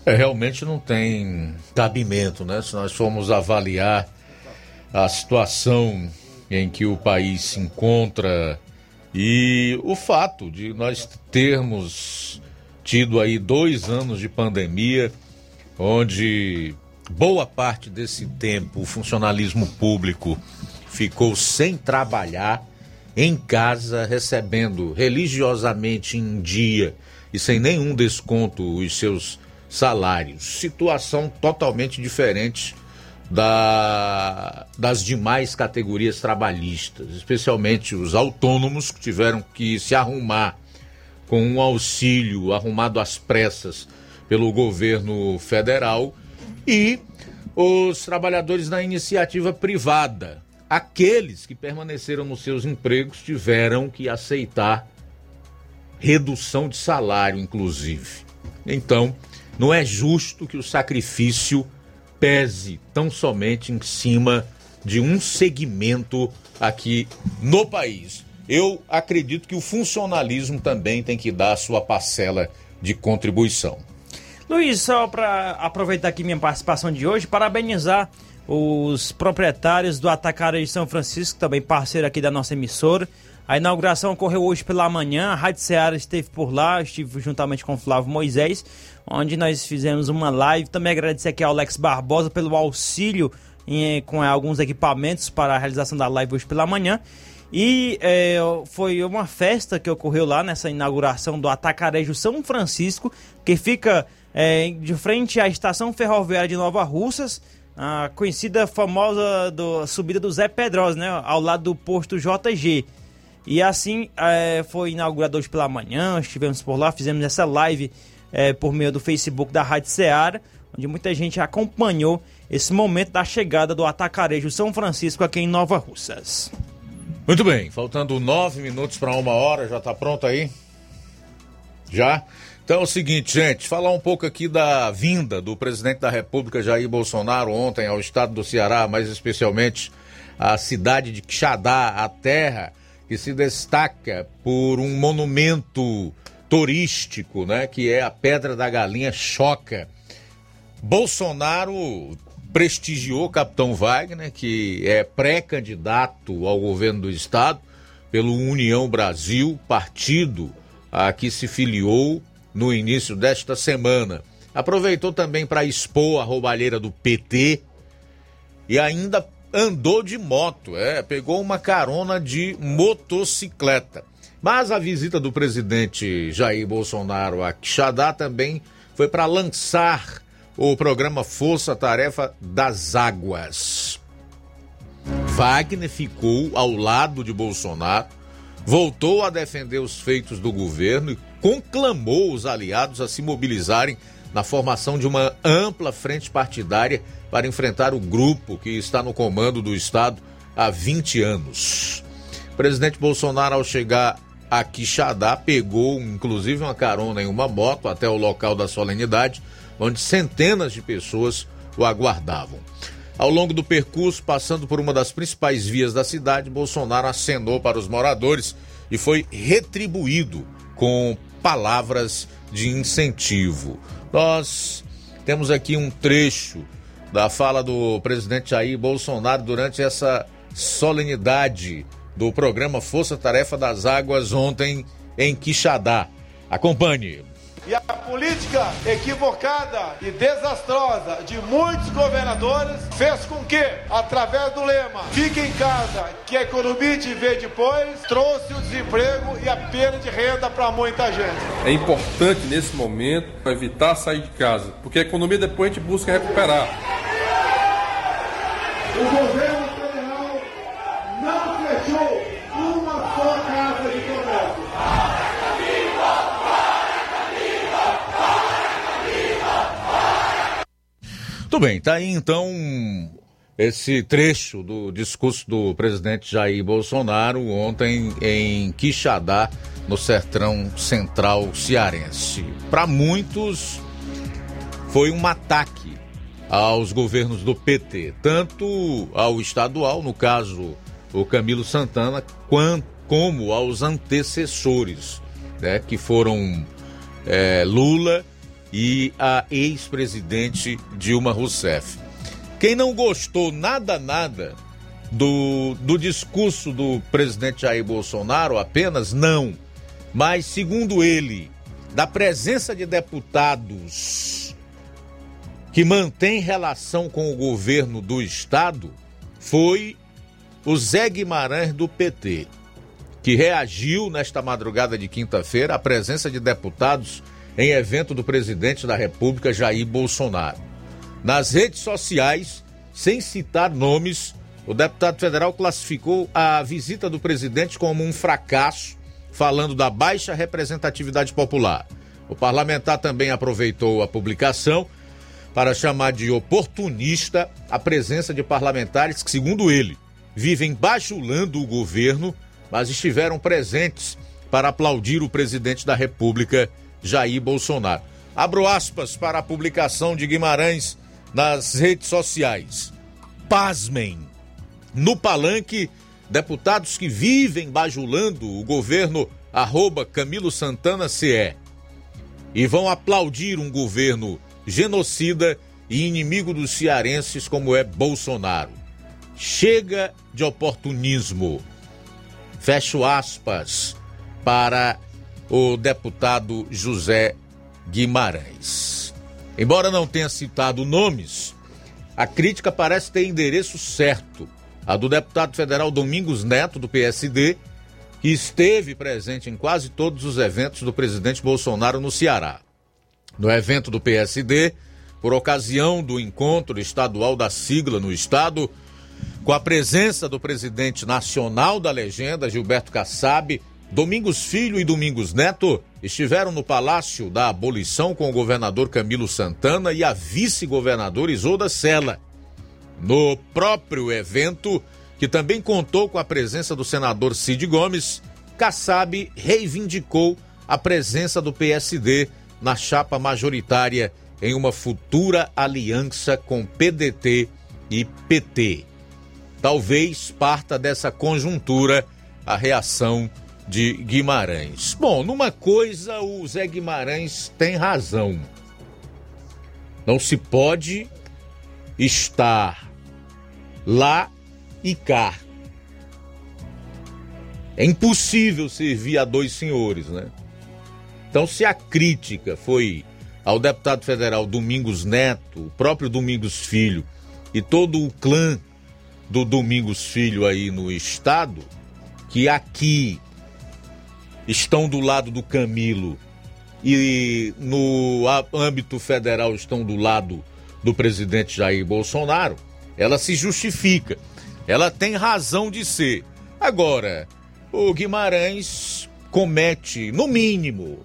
É, realmente não tem cabimento, né? Se nós formos avaliar a situação em que o país se encontra e o fato de nós termos tido aí dois anos de pandemia, onde boa parte desse tempo o funcionalismo público ficou sem trabalhar, em casa, recebendo religiosamente em dia e sem nenhum desconto os seus salários. Situação totalmente diferente da, das demais categorias trabalhistas, especialmente os autônomos que tiveram que se arrumar com um auxílio arrumado às pressas pelo governo federal e os trabalhadores da iniciativa privada. Aqueles que permaneceram nos seus empregos tiveram que aceitar redução de salário, inclusive. Então, não é justo que o sacrifício pese tão somente em cima de um segmento aqui no país. Eu acredito que o funcionalismo também tem que dar a sua parcela de contribuição. Luiz, só para aproveitar aqui minha participação de hoje, parabenizar os proprietários do Atacarejo de São Francisco, também parceiro aqui da nossa emissora. A inauguração ocorreu hoje pela manhã, a Rádio Ceará esteve por lá, estive juntamente com o Flávio Moisés, onde nós fizemos uma live. Também agradecer aqui ao Alex Barbosa pelo auxílio em, com alguns equipamentos para a realização da live hoje pela manhã. E é, foi uma festa que ocorreu lá nessa inauguração do Atacarejo São Francisco, que fica é, de frente à estação ferroviária de Nova Russas, a conhecida famosa do, subida do Zé Pedrosa, né, ao lado do posto JG. E assim é, foi inaugurado hoje pela manhã, estivemos por lá, fizemos essa live é, por meio do Facebook da Rádio Ceará, onde muita gente acompanhou esse momento da chegada do Atacarejo São Francisco aqui em Nova Russas. Muito bem, faltando nove minutos para uma hora, já está pronto aí? Já? Então é o seguinte, gente, falar um pouco aqui da vinda do presidente da República, Jair Bolsonaro, ontem ao estado do Ceará, mais especialmente a cidade de Quixadá, a terra que se destaca por um monumento turístico, né, que é a Pedra da Galinha Choca. Bolsonaro prestigiou o Capitão Wagner, que é pré-candidato ao governo do estado pelo União Brasil, partido a que se filiou no início desta semana. Aproveitou também para expor a roubalheira do PT e ainda andou de moto, é, pegou uma carona de motocicleta. Mas a visita do presidente Jair Bolsonaro a Quixadá também foi para lançar o programa Força Tarefa das Águas. Wagner ficou ao lado de Bolsonaro, voltou a defender os feitos do governo e conclamou os aliados a se mobilizarem na formação de uma ampla frente partidária para enfrentar o grupo que está no comando do Estado há 20 anos. O presidente Bolsonaro, ao chegar a Quixadá, pegou inclusive uma carona em uma moto até o local da solenidade, onde centenas de pessoas o aguardavam. Ao longo do percurso, passando por uma das principais vias da cidade, Bolsonaro acenou para os moradores e foi retribuído com palavras de incentivo. Nós temos aqui um trecho da fala do presidente Jair Bolsonaro durante essa solenidade do programa Força Tarefa das Águas ontem em Quixadá. Acompanhe. E a política equivocada e desastrosa de muitos governadores fez com que, através do lema Fique em casa, que a economia te vê depois, trouxe o desemprego e a perda de renda para muita gente. É importante nesse momento evitar sair de casa, porque a economia depois a gente busca recuperar. O governo federal não fechou uma só casa de comércio. Tudo bem, tá aí então esse trecho do discurso do presidente Jair Bolsonaro ontem em Quixadá, no sertão central cearense. Para muitos, foi um ataque aos governos do PT, tanto ao estadual, no caso o Camilo Santana, quanto, como aos antecessores, né, que foram é, Lula e a ex-presidente Dilma Rousseff. Quem não gostou nada, nada do, do discurso do presidente Jair Bolsonaro, apenas não, mas segundo ele, da presença de deputados que mantém relação com o governo do estado, foi o Zé Guimarães do PT, que reagiu nesta madrugada de quinta-feira à presença de deputados em evento do presidente da República, Jair Bolsonaro. Nas redes sociais, sem citar nomes, o deputado federal classificou a visita do presidente como um fracasso, falando da baixa representatividade popular. O parlamentar também aproveitou a publicação para chamar de oportunista a presença de parlamentares que, segundo ele, vivem bajulando o governo, mas estiveram presentes para aplaudir o presidente da República, Jair Bolsonaro. Abro aspas para a publicação de Guimarães nas redes sociais. Pasmem! No palanque, deputados que vivem bajulando o governo arroba Camilo Santana CE e vão aplaudir um governo genocida e inimigo dos cearenses como é Bolsonaro. Chega de oportunismo. Fecho aspas para o deputado José Guimarães. Embora não tenha citado nomes, a crítica parece ter endereço certo. A do deputado federal Domingos Neto, do PSD, que esteve presente em quase todos os eventos do presidente Bolsonaro no Ceará. No evento do PSD, por ocasião do encontro estadual da sigla no estado, com a presença do presidente nacional da legenda, Gilberto Kassab, Domingos Filho e Domingos Neto estiveram no Palácio da Abolição com o governador Camilo Santana e a vice-governadora Isolda Sela. No próprio evento, que também contou com a presença do senador Cid Gomes, Kassab reivindicou a presença do PSD na chapa majoritária em uma futura aliança com PDT e PT. Talvez parta dessa conjuntura a reação de Guimarães. Bom, numa coisa o Zé Guimarães tem razão. Não se pode estar lá e cá. É impossível servir a dois senhores, né? Então, se a crítica foi ao deputado federal Domingos Neto, o próprio Domingos Filho e todo o clã do Domingos Filho aí no estado, que aqui estão do lado do Camilo e no âmbito federal estão do lado do presidente Jair Bolsonaro, ela se justifica. Ela tem razão de ser. Agora, o Guimarães comete, no mínimo,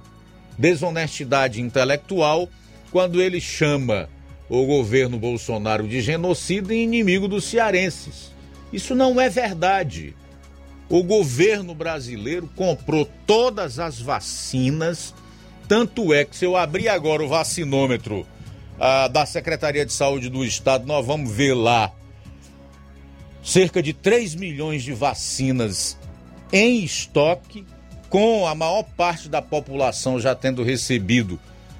desonestidade intelectual quando ele chama o governo Bolsonaro de genocida e inimigo dos cearenses. Isso não é verdade. O governo brasileiro comprou todas as vacinas, tanto é que se eu abrir agora o vacinômetro ah, da Secretaria de Saúde do Estado, nós vamos ver lá cerca de 3 milhões de vacinas em estoque com a maior parte da população já tendo recebido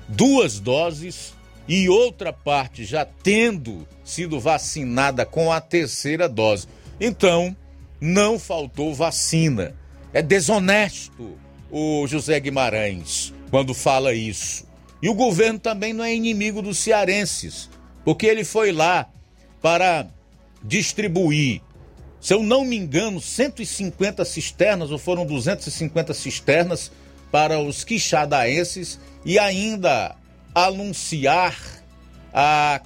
duas doses e outra parte já tendo sido vacinada com a terceira dose. Então, não faltou vacina. É desonesto o José Guimarães quando fala isso. E o governo também não é inimigo dos cearenses, porque ele foi lá para distribuir se eu não me engano, 150 cisternas, ou foram 250 cisternas para os quixadaenses e ainda anunciar a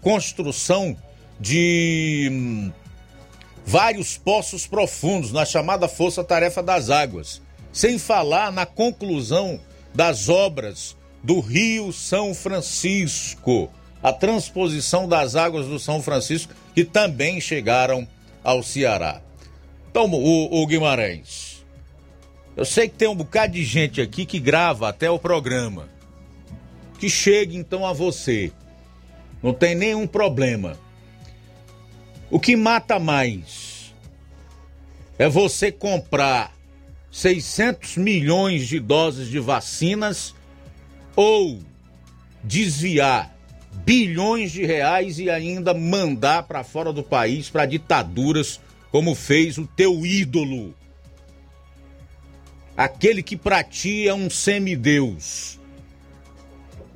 construção de hum, vários poços profundos na chamada Força Tarefa das Águas, sem falar na conclusão das obras do Rio São Francisco, a transposição das águas do São Francisco, que também chegaram ao Ceará. Então, o, o Guimarães, eu sei que tem um bocado de gente aqui que grava até o programa. Que chegue então a você. Não tem nenhum problema. O que mata mais é você comprar 600 milhões de doses de vacinas ou desviar bilhões de reais e ainda mandar para fora do país para ditaduras, como fez o teu ídolo. Aquele que pratia um semideus,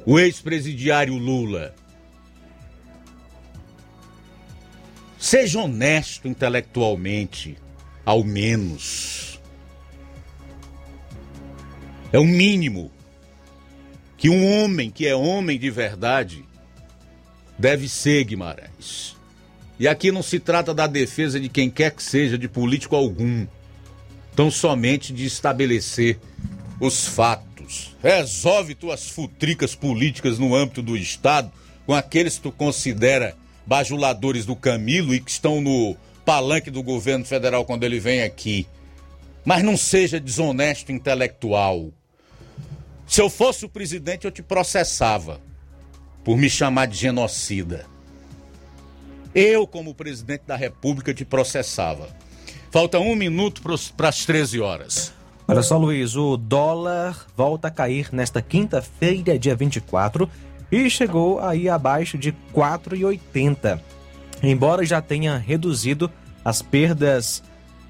o ex-presidiário Lula. Seja honesto intelectualmente, ao menos. É o mínimo que um homem que é homem de verdade deve ser Guimarães. E aqui não se trata da defesa de quem quer que seja, de político algum. Tão somente de estabelecer os fatos. Resolve tuas futricas políticas no âmbito do Estado com aqueles que tu considera bajuladores do Camilo e que estão no palanque do governo federal quando ele vem aqui. Mas não seja desonesto intelectual. Se eu fosse o presidente, eu te processava por me chamar de genocida. Eu, como presidente da República, te processava. Falta um minuto para as 13 horas. Olha só, Luiz, o dólar volta a cair nesta quinta-feira, dia 24, e chegou aí abaixo de 4,80. Embora já tenha reduzido as perdas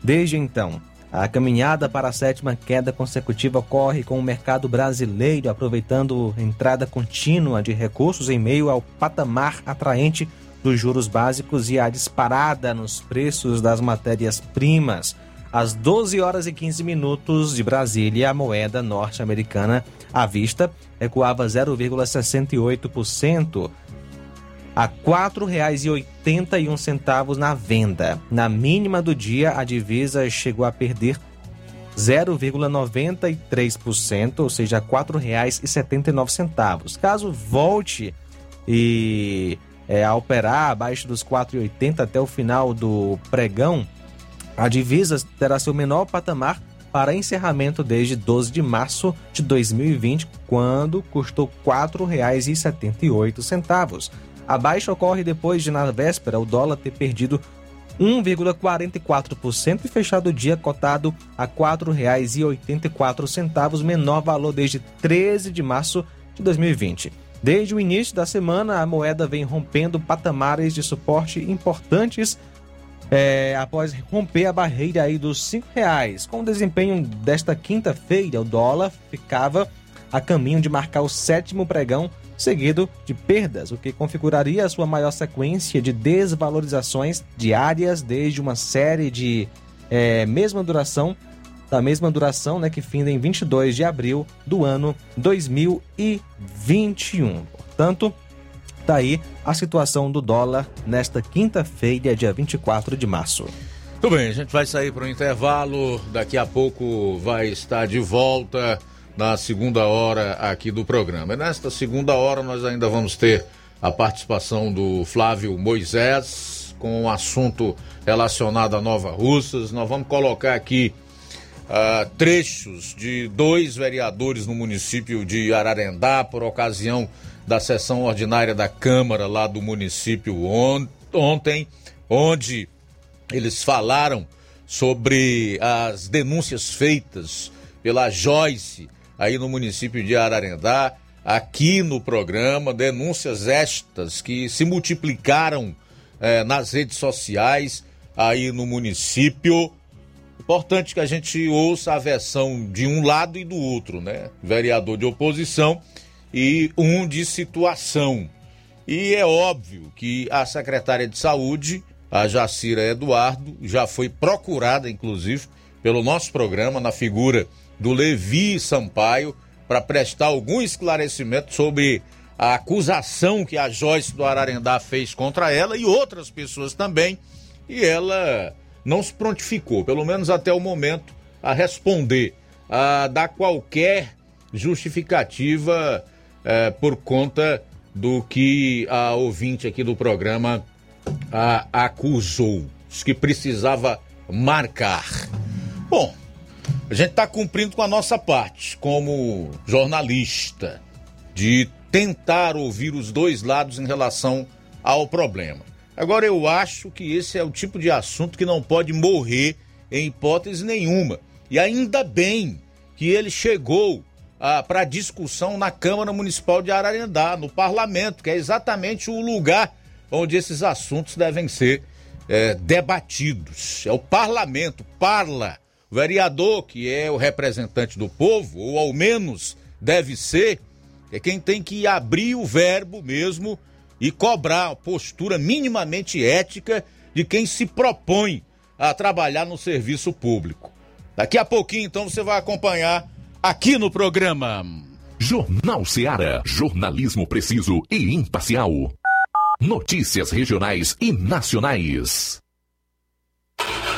desde então. A caminhada para a sétima queda consecutiva ocorre com o mercado brasileiro aproveitando entrada contínua de recursos em meio ao patamar atraente dos juros básicos e a disparada nos preços das matérias-primas. Às 12 horas e 15 minutos de Brasília, a moeda norte-americana à vista recuava 0,68% a R$ 4,81 na venda. Na mínima do dia, a divisa chegou a perder 0,93%, ou seja, R$ 4,79. Caso volte e é, a operar abaixo dos 4,80 até o final do pregão, a divisa terá seu menor patamar para encerramento desde 12 de março de 2020, quando custou R$ 4,78. A baixa ocorre depois de, na véspera, o dólar ter perdido 1,44% e fechado o dia cotado a R$ 4,84, menor valor desde 13 de março de 2020. Desde o início da semana, a moeda vem rompendo patamares de suporte importantes é, após romper a barreira aí dos R$ reais. Com o desempenho desta quinta-feira, o dólar ficava a caminho de marcar o sétimo pregão seguido de perdas, o que configuraria a sua maior sequência de desvalorizações diárias desde uma série de é, mesma duração da mesma duração, né, que finda em 22 de abril do ano 2021. Portanto, tá aí a situação do dólar nesta quinta-feira, dia 24 de março. Tudo bem, a gente vai sair para o intervalo, daqui a pouco vai estar de volta na segunda hora aqui do programa. E nesta segunda hora nós ainda vamos ter a participação do Flávio Moisés com um assunto relacionado a Nova Russas. Nós vamos colocar aqui uh, trechos de dois vereadores no município de Ararendá por ocasião da sessão ordinária da Câmara lá do município on ontem, onde eles falaram sobre as denúncias feitas pela Joyce aí no município de Ararendá, aqui no programa, denúncias estas que se multiplicaram eh, nas redes sociais aí no município. Importante que a gente ouça a versão de um lado e do outro, né? Vereador de oposição e um de situação. E é óbvio que a secretária de saúde, a Jacira Eduardo, já foi procurada, inclusive, pelo nosso programa, na figura do Levi Sampaio para prestar algum esclarecimento sobre a acusação que a Joyce do Ararendá fez contra ela e outras pessoas também. E ela não se prontificou, pelo menos até o momento, a responder, a dar qualquer justificativa eh, por conta do que a ouvinte aqui do programa acusou, que precisava marcar. Bom, a gente está cumprindo com a nossa parte como jornalista de tentar ouvir os dois lados em relação ao problema. Agora, eu acho que esse é o tipo de assunto que não pode morrer em hipótese nenhuma. E ainda bem que ele chegou ah, para discussão na Câmara Municipal de Ararendá, no parlamento, que é exatamente o lugar onde esses assuntos devem ser é, debatidos. É o parlamento, parla o vereador, que é o representante do povo, ou ao menos deve ser, é quem tem que abrir o verbo mesmo e cobrar a postura minimamente ética de quem se propõe a trabalhar no serviço público. Daqui a pouquinho, então, você vai acompanhar aqui no programa. Jornal Seara. Jornalismo preciso e imparcial. Notícias regionais e nacionais.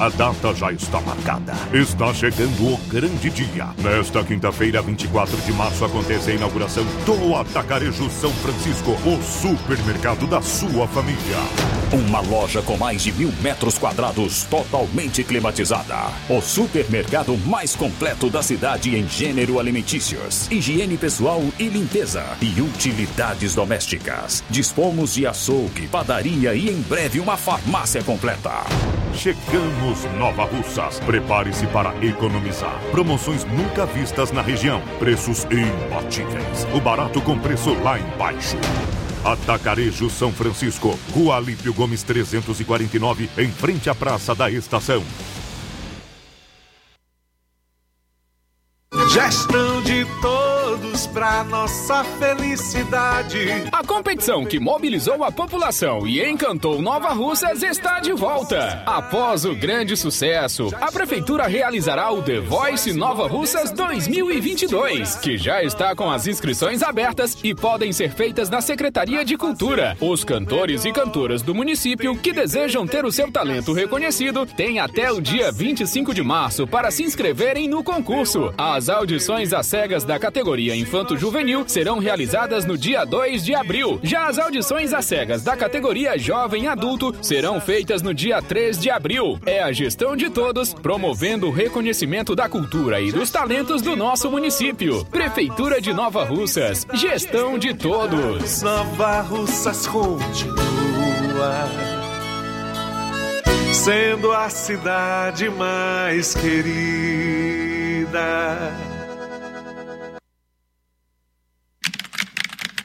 A data já está marcada. Está chegando o grande dia. Nesta quinta-feira, 24 de março, acontece a inauguração do Atacarejo São Francisco, o supermercado da sua família. Uma loja com mais de mil metros quadrados, totalmente climatizada. O supermercado mais completo da cidade em gênero alimentícios, higiene pessoal e limpeza e utilidades domésticas. Dispomos de açougue, padaria e em breve uma farmácia completa. Chegamos Nova Russas. Prepare-se para economizar. Promoções nunca vistas na região. Preços imbatíveis. O barato com preço lá embaixo. Atacarejo São Francisco, Rua Alípio Gomes 349, em frente à Praça da Estação. Gestão para nossa felicidade. A competição que mobilizou a população e encantou Nova Russas está de volta. Após o grande sucesso, a prefeitura realizará o The Voice Nova Russas 2022, que já está com as inscrições abertas e podem ser feitas na Secretaria de Cultura. Os cantores e cantoras do município que desejam ter o seu talento reconhecido têm até o dia 25 de março para se inscreverem no concurso. As audições às cegas da categoria Infanto Juvenil serão realizadas no dia 2 de abril. Já as audições às cegas da categoria Jovem Adulto serão feitas no dia 3 de abril. É a gestão de todos, promovendo o reconhecimento da cultura e dos talentos do nosso município. Prefeitura de Nova Russas. Gestão de todos. Nova Russas continua sendo a cidade mais querida.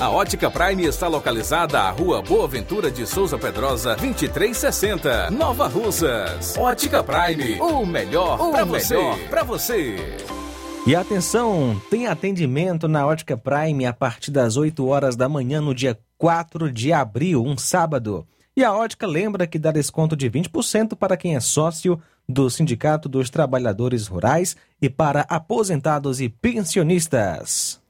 A Ótica Prime está localizada à Rua Boa Ventura de Souza Pedrosa, 2360, Nova Russas. Ótica Prime. O melhor para você. Para você. E atenção, tem atendimento na Ótica Prime a partir das 8 horas da manhã no dia 4 de abril, um sábado. E a Ótica lembra que dá desconto de 20% para quem é sócio do Sindicato dos Trabalhadores Rurais e para aposentados e pensionistas.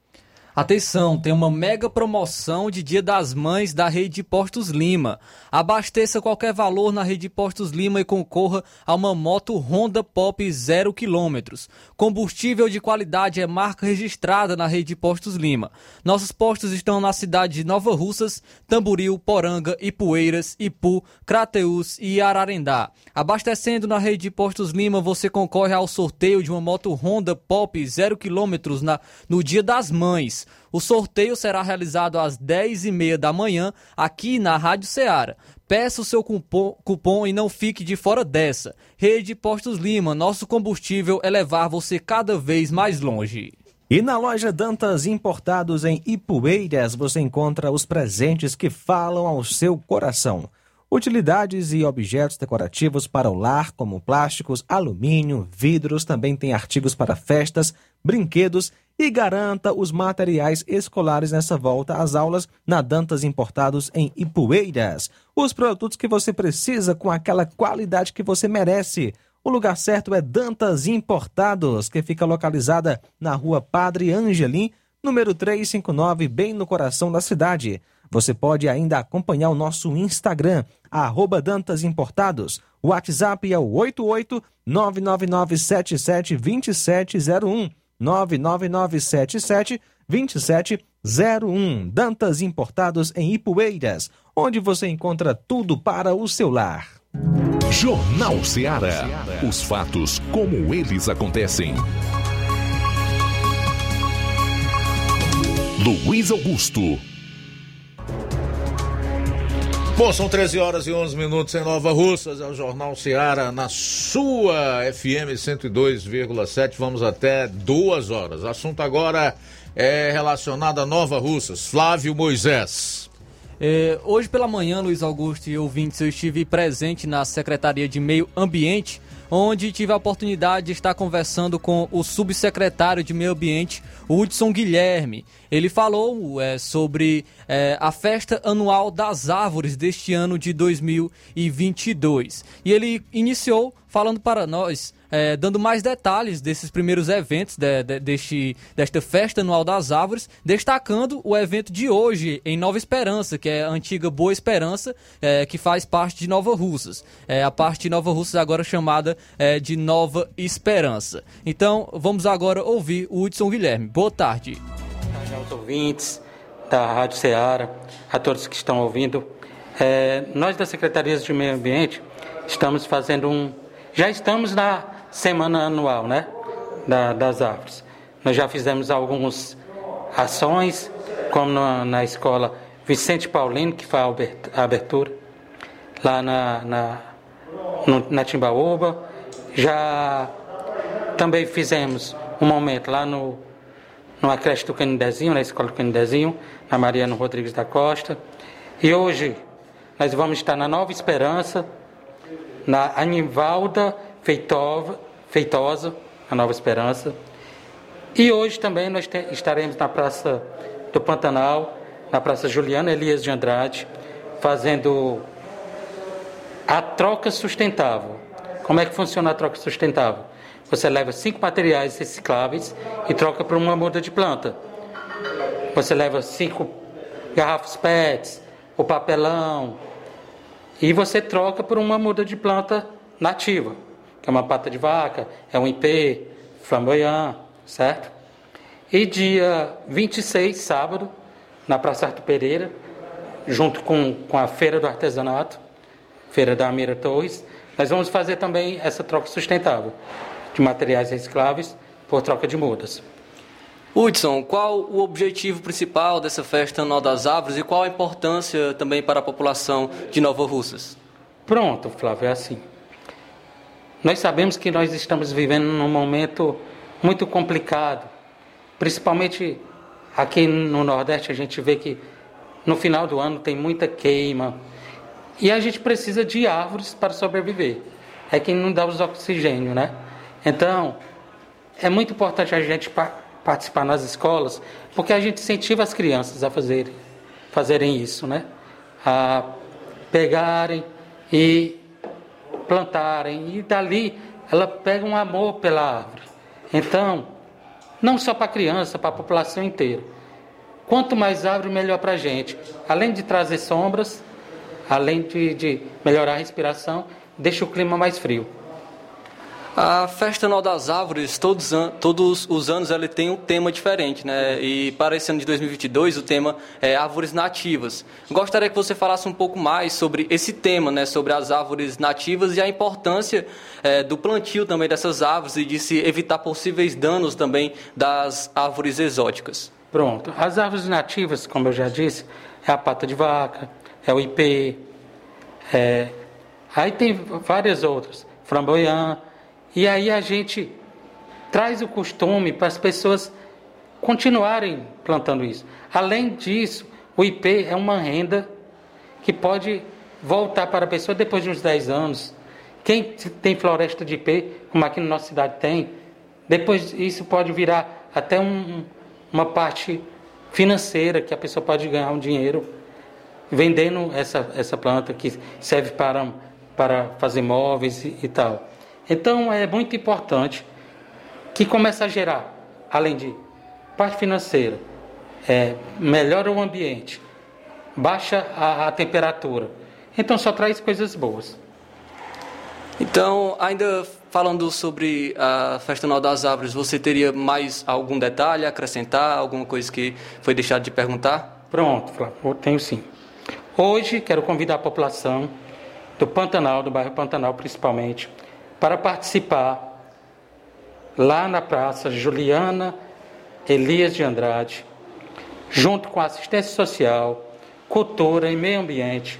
Atenção, tem uma mega promoção de Dia das Mães da Rede de Postos Lima. Abasteça qualquer valor na Rede de Postos Lima e concorra a uma moto Honda Pop 0 km. Combustível de qualidade é marca registrada na Rede de Postos Lima. Nossos postos estão na cidade de Nova Russas, Tamboril, Poranga, Ipueiras, Ipu, Crateús e Ararendá. Abastecendo na Rede de Postos Lima, você concorre ao sorteio de uma moto Honda Pop 0 km na, no Dia das Mães. O sorteio será realizado às 10h30 da manhã aqui na Rádio Ceará. Peça o seu cupom, cupom, e não fique de fora dessa. Rede Postos Lima, nosso combustível é levar você cada vez mais longe. E na loja Dantas Importados em Ipueiras você encontra os presentes que falam ao seu coração. Utilidades e objetos decorativos para o lar, como plásticos, alumínio, vidros, também tem artigos para festas, brinquedos e garanta os materiais escolares nessa volta às aulas na Dantas Importados em Ipueiras. Os produtos que você precisa com aquela qualidade que você merece. O lugar certo é Dantas Importados, que fica localizada na rua Padre Angelim, número 359, bem no coração da cidade. Você pode ainda acompanhar o nosso Instagram, arroba Dantas Importados. O WhatsApp é o 88 99977 2701. 99977 2701. Dantas Importados em Ipueiras, onde você encontra tudo para o seu lar. Jornal Ceará. Os fatos como eles acontecem. Luiz Augusto. Bom, são 13 horas e 11 minutos em Nova Russas, é o Jornal Seara na sua FM 102,7. Vamos até duas horas. Assunto agora é relacionado a Nova Russas. Flávio Moisés. É, hoje pela manhã, Luiz Augusto e ouvintes, eu estive presente na Secretaria de Meio Ambiente, onde tive a oportunidade de estar conversando com o subsecretário de Meio Ambiente, Hudson Guilherme. Ele falou é, sobre é, a festa anual das árvores deste ano de 2022. E ele iniciou falando para nós, é, dando mais detalhes desses primeiros eventos de, de, deste, desta festa anual das árvores, destacando o evento de hoje em Nova Esperança, que é a antiga Boa Esperança, é, que faz parte de Nova Russas. É a parte de Nova Russas agora chamada é, de Nova Esperança. Então, vamos agora ouvir o Hudson Guilherme. Boa tarde. Boa tarde aos ouvintes da Rádio Ceará, a todos que estão ouvindo. É, nós da Secretaria de Meio Ambiente estamos fazendo um já estamos na semana anual, né? Da, das árvores. Nós já fizemos algumas ações, como na, na escola Vicente Paulino, que foi a abertura, lá na, na, no, na Timbaúba. Já também fizemos um momento lá no, no creche do Canidezinho, na escola do Canidezinho, na Mariano Rodrigues da Costa. E hoje nós vamos estar na Nova Esperança, na Anivalda Feitova, Feitosa, a Nova Esperança. E hoje também nós te, estaremos na Praça do Pantanal, na Praça Juliana Elias de Andrade, fazendo a troca sustentável. Como é que funciona a troca sustentável? Você leva cinco materiais recicláveis e troca por uma muda de planta. Você leva cinco garrafas PETs, o papelão, e você troca por uma muda de planta nativa, que é uma pata de vaca, é um ipê, flamboyant, certo? E dia 26, sábado, na Praça Arthur Pereira, junto com, com a Feira do Artesanato, Feira da Amira Torres. Nós vamos fazer também essa troca sustentável de materiais recicláveis por troca de mudas. Hudson, qual o objetivo principal dessa festa anual das árvores e qual a importância também para a população de Nova Russas? Pronto, Flávio, é assim. Nós sabemos que nós estamos vivendo num momento muito complicado, principalmente aqui no Nordeste a gente vê que no final do ano tem muita queima e a gente precisa de árvores para sobreviver. É quem não dá os oxigênio, né? Então, é muito importante a gente participar nas escolas, porque a gente incentiva as crianças a fazerem, fazerem isso, né? A pegarem e plantarem, e dali ela pega um amor pela árvore. Então, não só para a criança, para a população inteira. Quanto mais árvore, melhor para a gente. Além de trazer sombras, além de, de melhorar a respiração, deixa o clima mais frio. A Festa Anual das Árvores, todos, todos os anos, ela tem um tema diferente, né? E para esse ano de 2022, o tema é Árvores Nativas. Gostaria que você falasse um pouco mais sobre esse tema, né? Sobre as árvores nativas e a importância é, do plantio também dessas árvores e de se evitar possíveis danos também das árvores exóticas. Pronto. As árvores nativas, como eu já disse, é a pata de vaca, é o ipê, é... aí tem várias outras, framboiã, e aí a gente traz o costume para as pessoas continuarem plantando isso. Além disso, o IP é uma renda que pode voltar para a pessoa depois de uns 10 anos. Quem tem floresta de IP, como aqui na nossa cidade tem, depois isso pode virar até um, uma parte financeira que a pessoa pode ganhar um dinheiro vendendo essa, essa planta que serve para, para fazer móveis e, e tal. Então é muito importante que comece a gerar, além de parte financeira, é, melhora o ambiente, baixa a, a temperatura. Então só traz coisas boas. Então, ainda falando sobre a Festa Anual das Árvores, você teria mais algum detalhe a acrescentar, alguma coisa que foi deixado de perguntar? Pronto, Flávio, tenho sim. Hoje quero convidar a população do Pantanal, do bairro Pantanal principalmente, para participar lá na Praça Juliana Elias de Andrade, junto com assistência social, cultura e meio ambiente,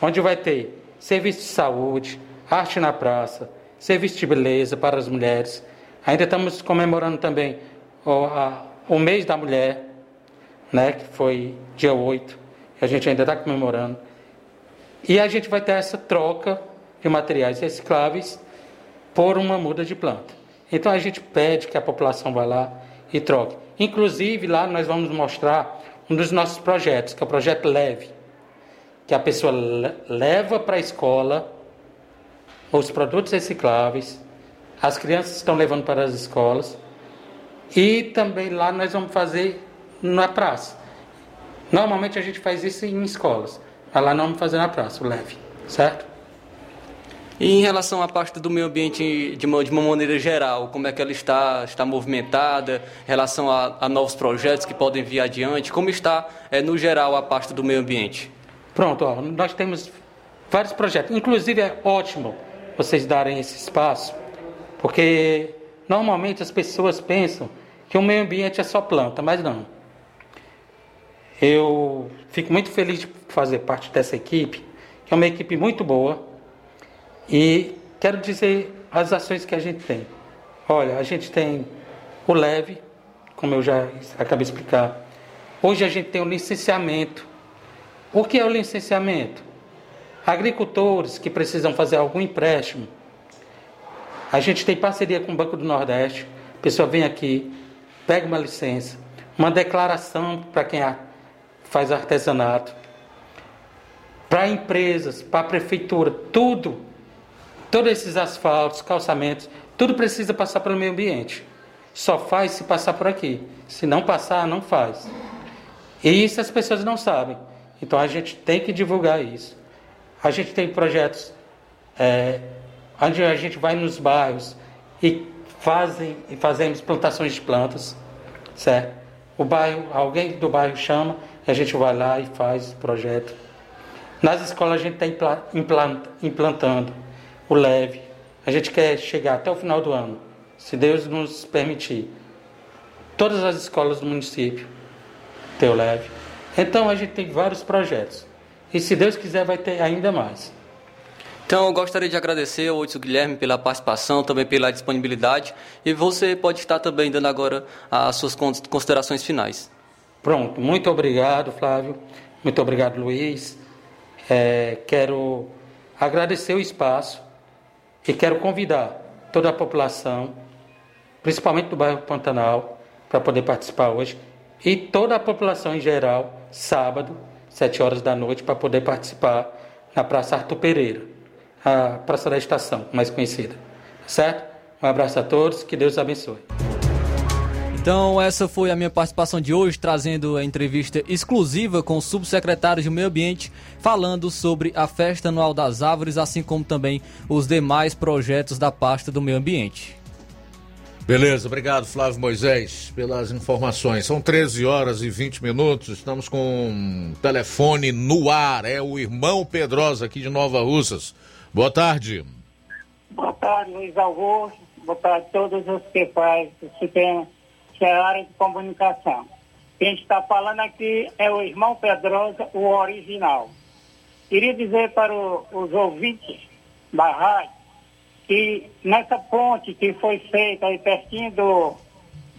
onde vai ter serviço de saúde, arte na praça, serviço de beleza para as mulheres. Ainda estamos comemorando também o, a, o mês da mulher, né, que foi dia 8, que a gente ainda está comemorando. E a gente vai ter essa troca de materiais recicláveis por uma muda de planta. Então a gente pede que a população vá lá e troque. Inclusive lá nós vamos mostrar um dos nossos projetos, que é o projeto Leve, que a pessoa leva para a escola os produtos recicláveis, as crianças estão levando para as escolas e também lá nós vamos fazer na praça. Normalmente a gente faz isso em escolas, mas lá não vamos fazer na praça, o Leve, certo? E em relação à parte do meio ambiente de uma, de uma maneira geral, como é que ela está, está movimentada, em relação a, a novos projetos que podem vir adiante, como está, é, no geral, a parte do meio ambiente? Pronto, ó, nós temos vários projetos. Inclusive é ótimo vocês darem esse espaço, porque normalmente as pessoas pensam que o meio ambiente é só planta, mas não. Eu fico muito feliz de fazer parte dessa equipe, que é uma equipe muito boa e quero dizer as ações que a gente tem. Olha, a gente tem o leve, como eu já acabei de explicar. Hoje a gente tem o licenciamento. O que é o licenciamento? Agricultores que precisam fazer algum empréstimo. A gente tem parceria com o Banco do Nordeste. A pessoa vem aqui, pega uma licença, uma declaração para quem faz artesanato, para empresas, para a prefeitura, tudo Todos esses asfaltos, calçamentos, tudo precisa passar pelo meio ambiente. Só faz se passar por aqui. Se não passar, não faz. E isso as pessoas não sabem. Então a gente tem que divulgar isso. A gente tem projetos é, onde a gente vai nos bairros e fazem e fazemos plantações de plantas, certo? O bairro, alguém do bairro chama, a gente vai lá e faz o projeto. Nas escolas a gente está implantando o leve. A gente quer chegar até o final do ano, se Deus nos permitir. Todas as escolas do município ter o leve. Então a gente tem vários projetos. E se Deus quiser, vai ter ainda mais. Então, eu gostaria de agradecer ao Odilson Guilherme pela participação, também pela disponibilidade. E você pode estar também dando agora as suas considerações finais. Pronto, muito obrigado, Flávio. Muito obrigado, Luiz. É, quero agradecer o espaço e quero convidar toda a população, principalmente do bairro Pantanal, para poder participar hoje, e toda a população em geral, sábado, sete horas da noite, para poder participar na Praça Arthur Pereira, a Praça da Estação, mais conhecida. Certo? Um abraço a todos, que Deus abençoe. Então, essa foi a minha participação de hoje, trazendo a entrevista exclusiva com o subsecretário de Meio Ambiente, falando sobre a Festa Anual das Árvores, assim como também os demais projetos da pasta do meio ambiente. Beleza, obrigado Flávio Moisés pelas informações. São 13 horas e 20 minutos, estamos com um telefone no ar, é o irmão Pedrosa aqui de Nova Russas. Boa tarde. Boa tarde, Luiz Augusto. Boa tarde a todos os que fazem o tem que é a área de comunicação. Quem está falando aqui é o irmão Pedrosa, o original. Queria dizer para o, os ouvintes da rádio que nessa ponte que foi feita aí pertinho do,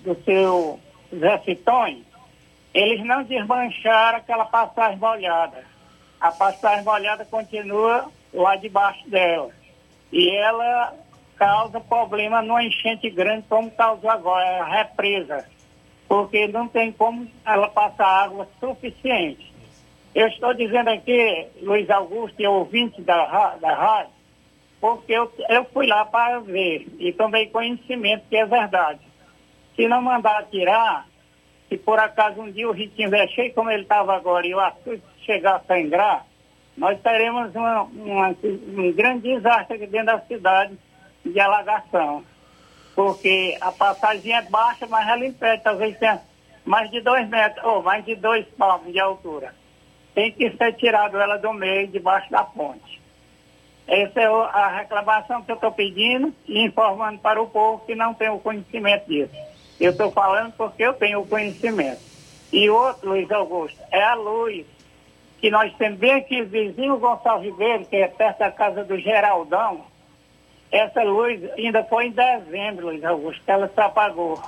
do seu Zé Citões, eles não desmancharam aquela passagem molhada. A passagem molhada continua lá debaixo dela. E ela causa problema numa enchente grande como causou agora, a represa. Porque não tem como ela passar água suficiente. Eu estou dizendo aqui, Luiz Augusto e ouvinte da, da rádio, porque eu, eu fui lá para ver e tomei conhecimento que é verdade. Se não mandar tirar, se por acaso um dia o rio estiver cheio como ele estava agora e o açúcar chegar a sangrar, nós teremos uma, uma, um grande desastre aqui dentro da cidade de alagação. Porque a passagem é baixa, mas ela impede, talvez tenha mais de dois metros, ou mais de dois palmos de altura. Tem que ser tirado ela do meio, debaixo da ponte. Essa é a reclamação que eu estou pedindo e informando para o povo que não tem o conhecimento disso. Eu estou falando porque eu tenho o conhecimento. E outro, Luiz Augusto, é a luz que nós temos bem aqui, vizinho Gonçalves Ribeiro, que é perto da casa do Geraldão. Essa luz ainda foi em dezembro, Luiz Augusto, que ela se apagou.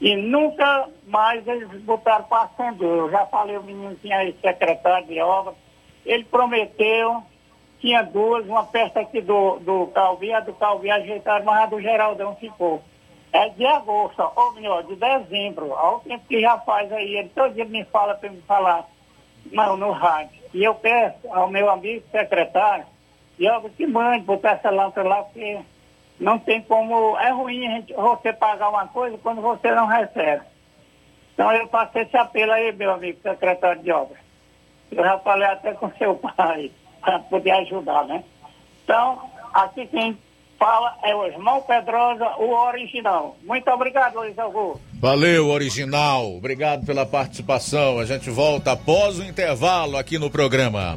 E nunca mais eles botaram para acender. Eu já falei, o menino tinha aí, secretário de obra, ele prometeu tinha duas, uma perto aqui do, do Calvi, a do Calvi ajeitaram, mas a do Geraldão ficou. É de agosto, ou melhor, de dezembro, ao tempo que já faz aí, ele todo dia me fala para me falar não, no rádio. E eu peço ao meu amigo secretário, Diogo, que mande botar essa lâmpada lá, porque não tem como. É ruim gente, você pagar uma coisa quando você não recebe. Então eu faço esse apelo aí, meu amigo secretário de obras. Eu já falei até com seu pai para poder ajudar, né? Então, aqui quem fala é o irmão Pedrosa, o original. Muito obrigado, Luiz Augusto. Valeu, original. Obrigado pela participação. A gente volta após o intervalo aqui no programa.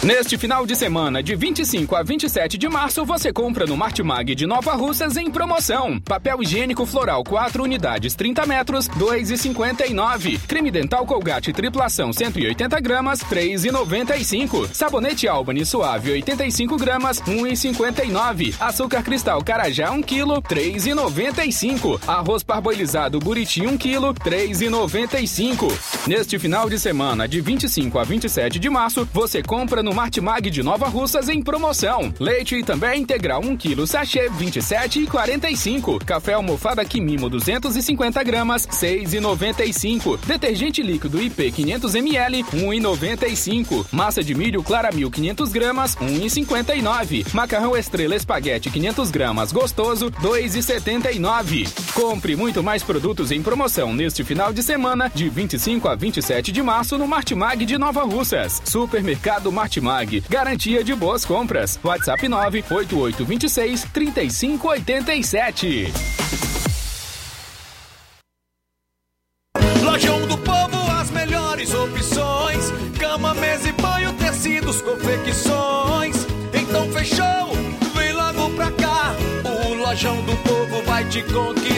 Neste final de semana, de 25 a 27 de março, você compra no Martimag de Nova Russas em promoção. Papel higiênico floral 4 unidades 30 metros, 2,59. Creme dental Colgate triplação 180 gramas, 3,95. Sabonete Albany suave 85 gramas, 1,59. Açúcar cristal Carajá 1 kg, 3,95. Arroz parboilizado Buriti 1 kg, 3,95. Neste final de semana, de 25 a 27 de março, você compra no Martimag de Nova Russas em promoção. Leite também integral 1 kg sachê 27,45. Café almofada Quimimo 250 gramas 6,95. Detergente líquido IP 500 ml 1,95. Massa de milho Claramil 500 gramas 1,59. Macarrão Estrela Espaguete 500 gramas gostoso 2,79. Compre muito mais produtos em promoção neste final de semana de 25 a 27 de março no Martimag de Nova Russas. Supermercado Martimag. Garantia de boas compras. WhatsApp 98826 3587. Lojão do Povo, as melhores opções: cama, mesa e banho, tecidos, confecções. Então fechou, vem logo pra cá. O Lojão do Povo vai te conquistar.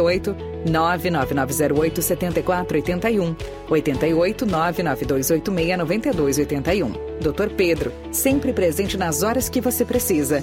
99908 7481 88 99286 9281. Dr. Pedro, sempre presente nas horas que você precisa.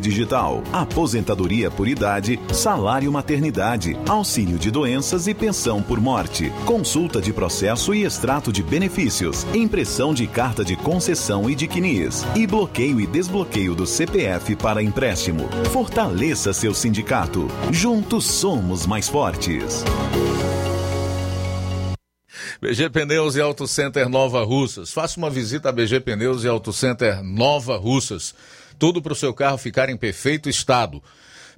Digital, aposentadoria por idade, salário maternidade, auxílio de doenças e pensão por morte, consulta de processo e extrato de benefícios, impressão de carta de concessão e de CNIS, e bloqueio e desbloqueio do CPF para empréstimo. Fortaleça seu sindicato. Juntos somos mais fortes. BG Pneus e Auto Center Nova Russas. Faça uma visita a BG Pneus e Auto Center Nova Russas. Tudo para o seu carro ficar em perfeito estado.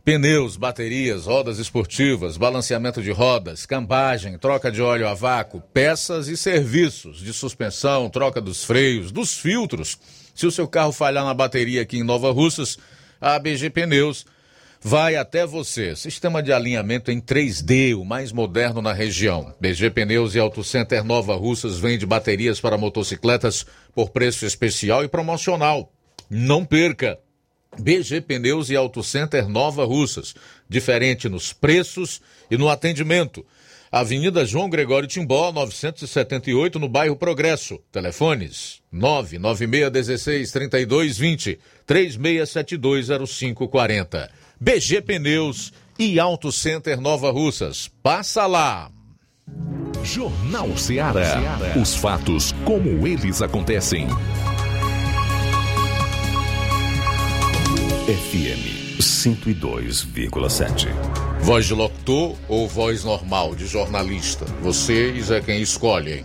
Pneus, baterias, rodas esportivas, balanceamento de rodas, cambagem, troca de óleo a vácuo, peças e serviços de suspensão, troca dos freios, dos filtros. Se o seu carro falhar na bateria aqui em Nova Russas, a BG Pneus vai até você. Sistema de alinhamento em 3D, o mais moderno na região. BG Pneus e Auto Center Nova Russas vende baterias para motocicletas por preço especial e promocional. Não perca! BG Pneus e Auto Center Nova Russas. Diferente nos preços e no atendimento. Avenida João Gregório Timbó, 978, no bairro Progresso. Telefones 996163220, 36720540. BG Pneus e Auto Center Nova Russas. Passa lá! Jornal Ceará. Os fatos como eles acontecem. FM 102,7. Voz de locutor ou voz normal de jornalista? Vocês é quem escolhem.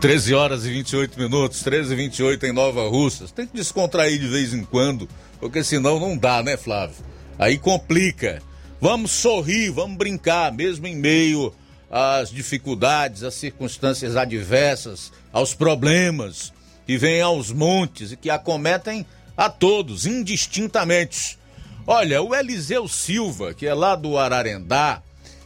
13 horas e 28 minutos, 13 e 28 em Nova Russas. Tem que descontrair de vez em quando, porque senão não dá, né, Flávio? Aí complica. Vamos sorrir, vamos brincar, mesmo em meio às dificuldades, às circunstâncias adversas, aos problemas que vêm aos montes e que acometem a todos, indistintamente. Olha, o Eliseu Silva, que é lá do Ararendá,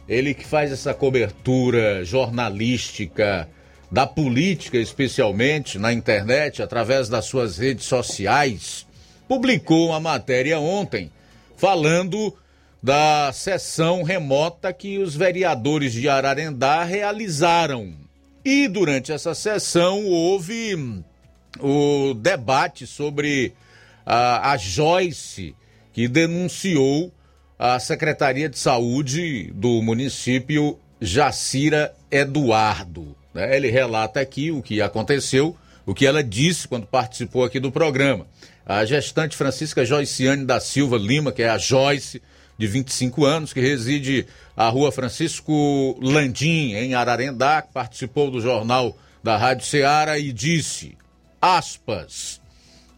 ele que faz essa cobertura jornalística da política, especialmente na internet, através das suas redes sociais, publicou uma matéria ontem falando da sessão remota que os vereadores de Ararendá realizaram. E durante essa sessão houve o debate sobre a, a Joyce, que denunciou a Secretaria de Saúde do município Jacira Eduardo. Né? Ele relata aqui o que aconteceu, o que ela disse quando participou aqui do programa. A gestante Francisca Joyciane da Silva Lima, que é a Joyce, de 25 anos, que reside à rua Francisco Landim, em Ararendá, participou do jornal da Rádio Ceará e disse, aspas,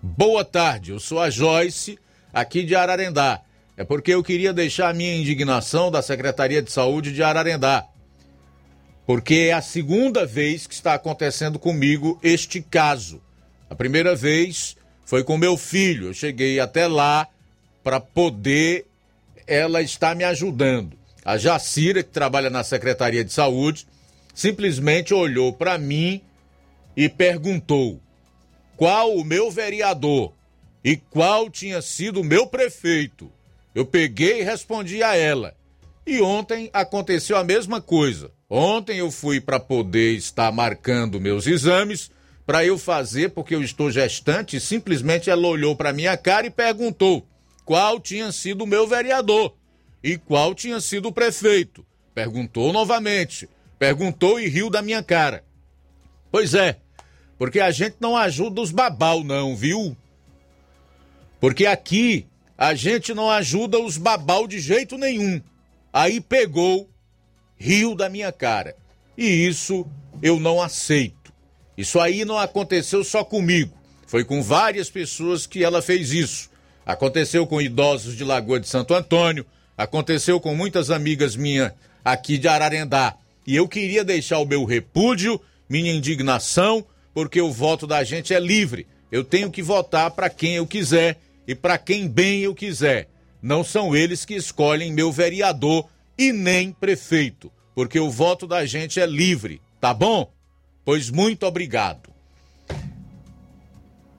boa tarde, eu sou a Joyce, aqui de Ararendá. É porque eu queria deixar a minha indignação da Secretaria de Saúde de Ararendá. Porque é a segunda vez que está acontecendo comigo este caso. A primeira vez foi com meu filho. Eu cheguei até lá para poder ela está me ajudando. A Jacira, que trabalha na Secretaria de Saúde, simplesmente olhou para mim e perguntou qual o meu vereador e qual tinha sido o meu prefeito. Eu peguei e respondi a ela. E ontem aconteceu a mesma coisa. Ontem eu fui para poder estar marcando meus exames para eu fazer porque eu estou gestante, simplesmente ela olhou para minha cara e perguntou: qual tinha sido o meu vereador e qual tinha sido o prefeito. Perguntou novamente. Perguntou e riu da minha cara. Pois é, porque a gente não ajuda os babau, não, viu? Porque aqui a gente não ajuda os babau de jeito nenhum. Aí pegou, riu da minha cara. E isso eu não aceito. Isso aí não aconteceu só comigo. Foi com várias pessoas que ela fez isso. Aconteceu com idosos de Lagoa de Santo Antônio, aconteceu com muitas amigas minhas aqui de Ararendá. E eu queria deixar o meu repúdio, minha indignação, porque o voto da gente é livre. Eu tenho que votar para quem eu quiser e para quem bem eu quiser. Não são eles que escolhem meu vereador e nem prefeito, porque o voto da gente é livre, tá bom? Pois muito obrigado.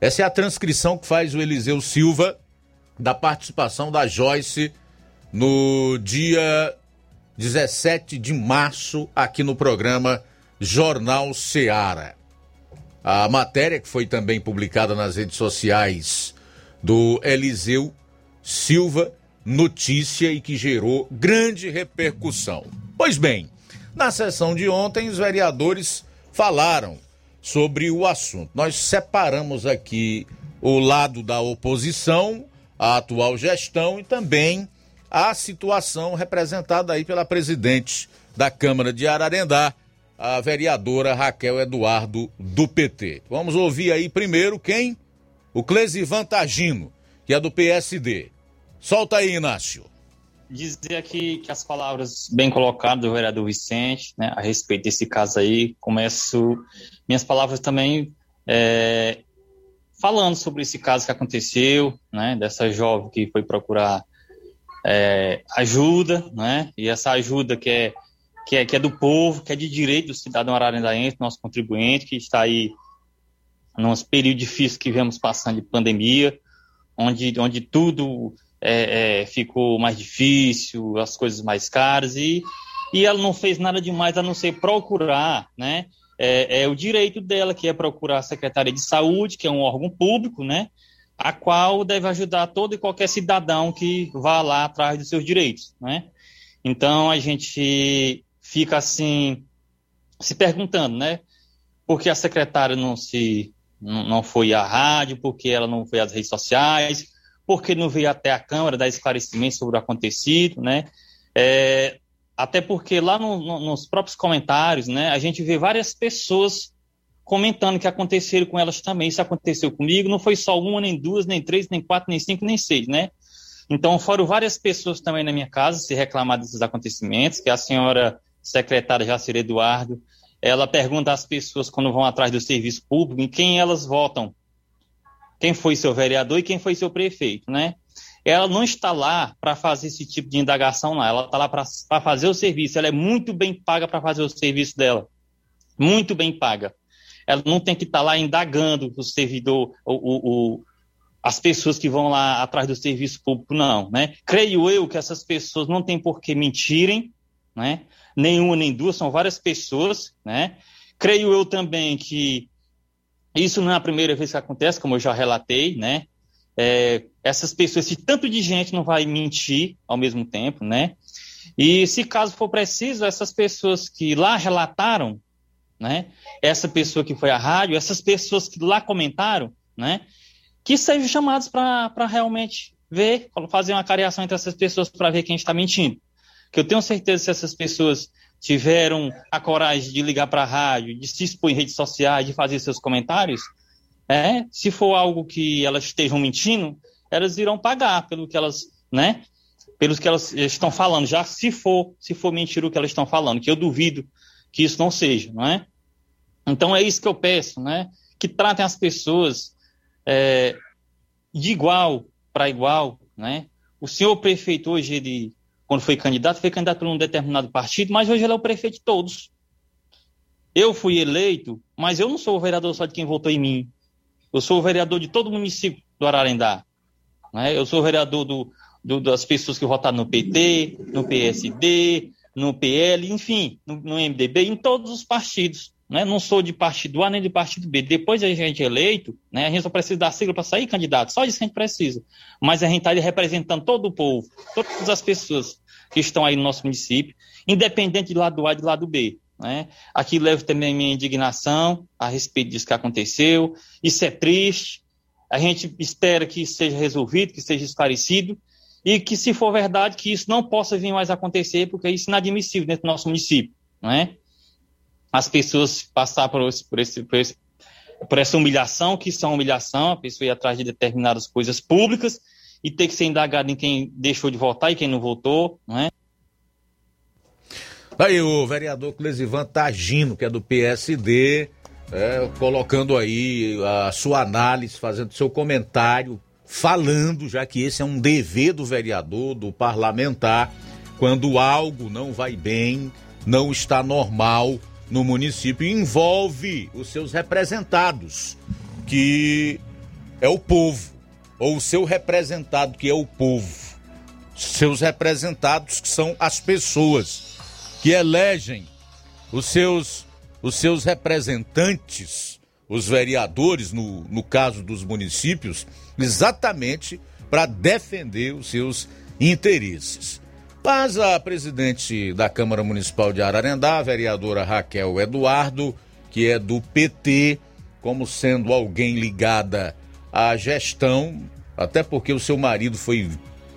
Essa é a transcrição que faz o Eliseu Silva da participação da Joyce no dia 17 de março aqui no programa Jornal Seara. A matéria que foi também publicada nas redes sociais do Eliseu Silva, notícia e que gerou grande repercussão. Pois bem, na sessão de ontem os vereadores falaram sobre o assunto. Nós separamos aqui o lado da oposição a atual gestão e também a situação representada aí pela presidente da Câmara de Ararendá, a vereadora Raquel Eduardo do PT. Vamos ouvir aí primeiro quem? O Clesivan Tagino, que é do PSD. Solta aí, Inácio. Dizer aqui que as palavras bem colocadas do vereador Vicente, né, a respeito desse caso aí, começo minhas palavras também é, falando sobre esse caso que aconteceu, né, dessa jovem que foi procurar é, ajuda, né, e essa ajuda que é, que, é, que é do povo, que é de direito do cidadão ararendaense, nosso contribuinte, que está aí num período difícil que vemos passando de pandemia, onde, onde tudo é, é, ficou mais difícil, as coisas mais caras, e, e ela não fez nada demais a não ser procurar, né, é, é, o direito dela, que é procurar a Secretaria de Saúde, que é um órgão público, né? A qual deve ajudar todo e qualquer cidadão que vá lá atrás dos seus direitos, né? Então a gente fica assim se perguntando, né? Por que a secretária não se não foi à rádio, por que ela não foi às redes sociais, por que não veio até a Câmara dar esclarecimento sobre o acontecido, né? É, até porque lá no, no, nos próprios comentários, né, a gente vê várias pessoas comentando que aconteceram com elas também. Isso aconteceu comigo, não foi só uma, nem duas, nem três, nem quatro, nem cinco, nem seis, né? Então, foram várias pessoas também na minha casa se reclamar desses acontecimentos, que a senhora secretária Jacir Eduardo, ela pergunta às pessoas quando vão atrás do serviço público em quem elas votam. Quem foi seu vereador e quem foi seu prefeito, né? Ela não está lá para fazer esse tipo de indagação lá, ela está lá para fazer o serviço, ela é muito bem paga para fazer o serviço dela. Muito bem paga. Ela não tem que estar tá lá indagando o servidor, o, o, o as pessoas que vão lá atrás do serviço público, não, né? Creio eu que essas pessoas não têm por que mentirem, né? Nenhuma nem duas, são várias pessoas, né? Creio eu também que isso não é a primeira vez que acontece, como eu já relatei, né? É, essas pessoas, esse tanto de gente não vai mentir ao mesmo tempo, né? E se caso for preciso, essas pessoas que lá relataram, né? Essa pessoa que foi à rádio, essas pessoas que lá comentaram, né? que sejam chamados para realmente ver, fazer uma cariação entre essas pessoas para ver quem está mentindo. Que eu tenho certeza que se essas pessoas tiveram a coragem de ligar para a rádio, de se expor em redes sociais, de fazer seus comentários, é, se for algo que elas estejam mentindo, elas irão pagar pelo que elas, né, pelos que elas estão falando, já se for, se for mentira o que elas estão falando, que eu duvido que isso não seja, não é? Então é isso que eu peço, né? Que tratem as pessoas é, de igual para igual, né? O senhor prefeito hoje, ele, quando foi candidato, foi candidato por um determinado partido, mas hoje ele é o prefeito de todos. Eu fui eleito, mas eu não sou o vereador só de quem votou em mim. Eu sou o vereador de todo o município do Ararendá. Né? Eu sou o vereador do, do, das pessoas que votaram no PT, no PSD, no PL, enfim, no, no MDB, em todos os partidos né? não sou de partido A nem de partido B. Depois de a gente é eleito, né? a gente só precisa da sigla para sair candidato, só isso a gente precisa. Mas a gente está representando todo o povo, todas as pessoas que estão aí no nosso município, independente de lado A e de lado B. Né? Aqui levo também minha indignação a respeito disso que aconteceu. Isso é triste. A gente espera que seja resolvido, que seja esclarecido e que, se for verdade, que isso não possa vir mais acontecer, porque isso é inadmissível dentro do nosso município. Não é? As pessoas passar por, esse, por, esse, por, esse, por essa humilhação, que são humilhação, a pessoa ir atrás de determinadas coisas públicas e ter que ser indagado em quem deixou de votar e quem não votou, não é? Aí o vereador Clesivan Tagino, que é do PSD, é, colocando aí a sua análise, fazendo seu comentário, falando, já que esse é um dever do vereador, do parlamentar, quando algo não vai bem, não está normal, no município envolve os seus representados, que é o povo, ou o seu representado, que é o povo. Seus representados, que são as pessoas que elegem os seus, os seus representantes, os vereadores, no, no caso dos municípios, exatamente para defender os seus interesses. Mas a presidente da Câmara Municipal de Ararendá, a vereadora Raquel Eduardo, que é do PT, como sendo alguém ligada à gestão, até porque o seu marido foi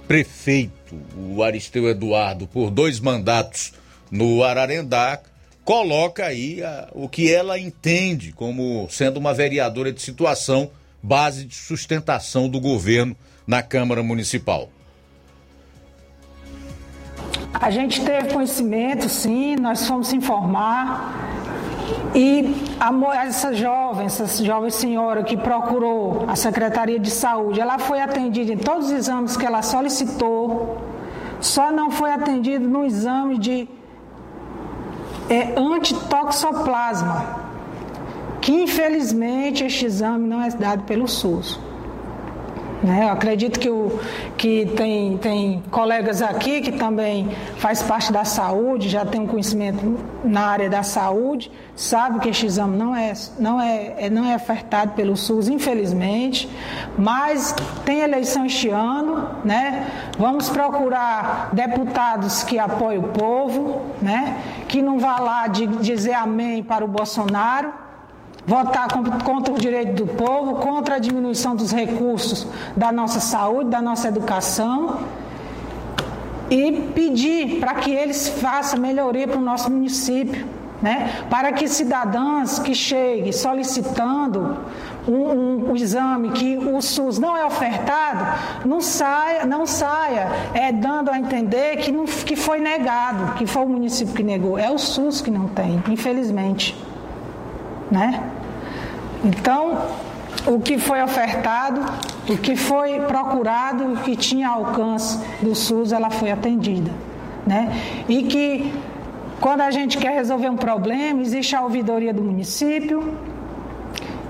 prefeito, o Aristeu Eduardo, por dois mandatos no Ararendá, coloca aí a, o que ela entende como sendo uma vereadora de situação, base de sustentação do governo na Câmara Municipal. A gente teve conhecimento, sim, nós fomos informar. E a, essa jovem, essa jovem senhora que procurou a Secretaria de Saúde, ela foi atendida em todos os exames que ela solicitou, só não foi atendida no exame de é, antitoxoplasma, que infelizmente este exame não é dado pelo SUS. Né? Eu acredito que, o, que tem, tem colegas aqui que também faz parte da saúde, já tem um conhecimento na área da saúde, sabe que este exame não é, não é, é, não é ofertado pelo SUS, infelizmente, mas tem eleição este ano, né? Vamos procurar deputados que apoiem o povo, né? Que não vá lá de dizer amém para o Bolsonaro, votar contra o direito do povo, contra a diminuição dos recursos da nossa saúde, da nossa educação e pedir para que eles façam melhoria para o nosso município, né? para que cidadãs que cheguem solicitando um, um, um exame que o SUS não é ofertado, não saia, não saia é, dando a entender que, não, que foi negado, que foi o município que negou. É o SUS que não tem, infelizmente. Né? Então, o que foi ofertado, o que foi procurado, o que tinha alcance do SUS, ela foi atendida. Né? E que quando a gente quer resolver um problema, existe a ouvidoria do município,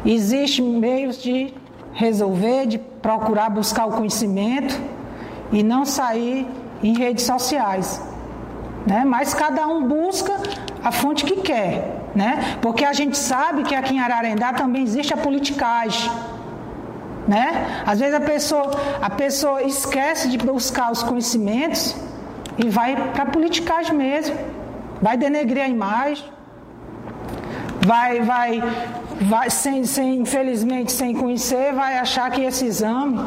existe meios de resolver, de procurar buscar o conhecimento e não sair em redes sociais. Né? Mas cada um busca a fonte que quer. Né? Porque a gente sabe que aqui em Ararendá também existe a politicagem. Né? Às vezes a pessoa, a pessoa esquece de buscar os conhecimentos e vai para a politicagem mesmo. Vai denegrir a imagem, vai, vai, vai sem, sem, infelizmente, sem conhecer, vai achar que esse exame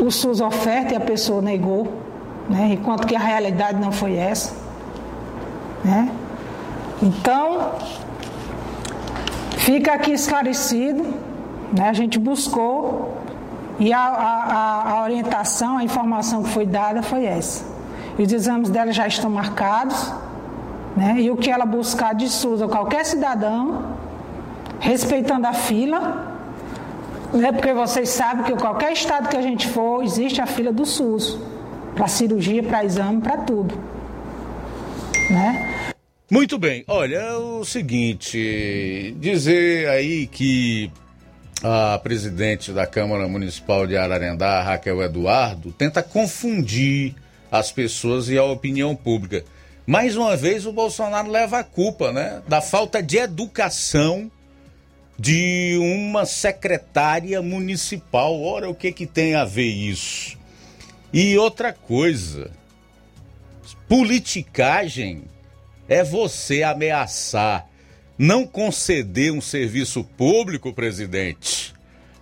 o SUS oferta e a pessoa negou, né? enquanto que a realidade não foi essa. Né? Então, fica aqui esclarecido, né? a gente buscou e a, a, a orientação, a informação que foi dada foi essa. Os exames dela já estão marcados, né? e o que ela buscar de SUS ou qualquer cidadão, respeitando a fila, né? porque vocês sabem que qualquer estado que a gente for, existe a fila do SUS, para cirurgia, para exame, para tudo. Né? Muito bem, olha, é o seguinte, dizer aí que a presidente da Câmara Municipal de Ararendá, Raquel Eduardo, tenta confundir as pessoas e a opinião pública. Mais uma vez o Bolsonaro leva a culpa, né, da falta de educação de uma secretária municipal. Ora, o que que tem a ver isso? E outra coisa, politicagem é você ameaçar não conceder um serviço público, presidente,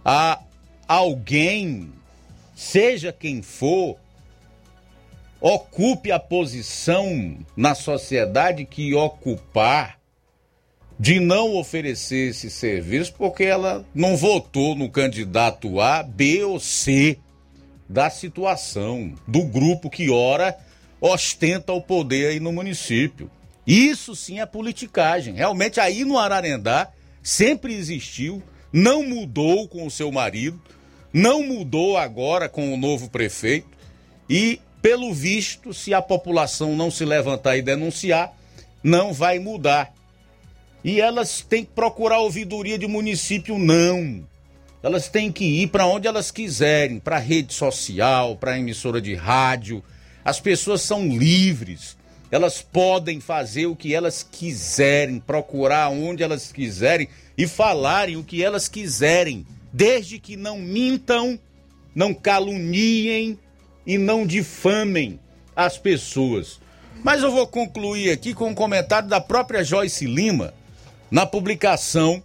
a alguém, seja quem for, ocupe a posição na sociedade que ocupar de não oferecer esse serviço porque ela não votou no candidato A, B ou C da situação, do grupo que ora ostenta o poder aí no município. Isso sim é politicagem. Realmente aí no Ararendá sempre existiu, não mudou com o seu marido, não mudou agora com o novo prefeito e pelo visto, se a população não se levantar e denunciar, não vai mudar. E elas têm que procurar ouvidoria de município, não. Elas têm que ir para onde elas quiserem, para rede social, para emissora de rádio. As pessoas são livres. Elas podem fazer o que elas quiserem, procurar onde elas quiserem e falarem o que elas quiserem, desde que não mintam, não caluniem e não difamem as pessoas. Mas eu vou concluir aqui com um comentário da própria Joyce Lima, na publicação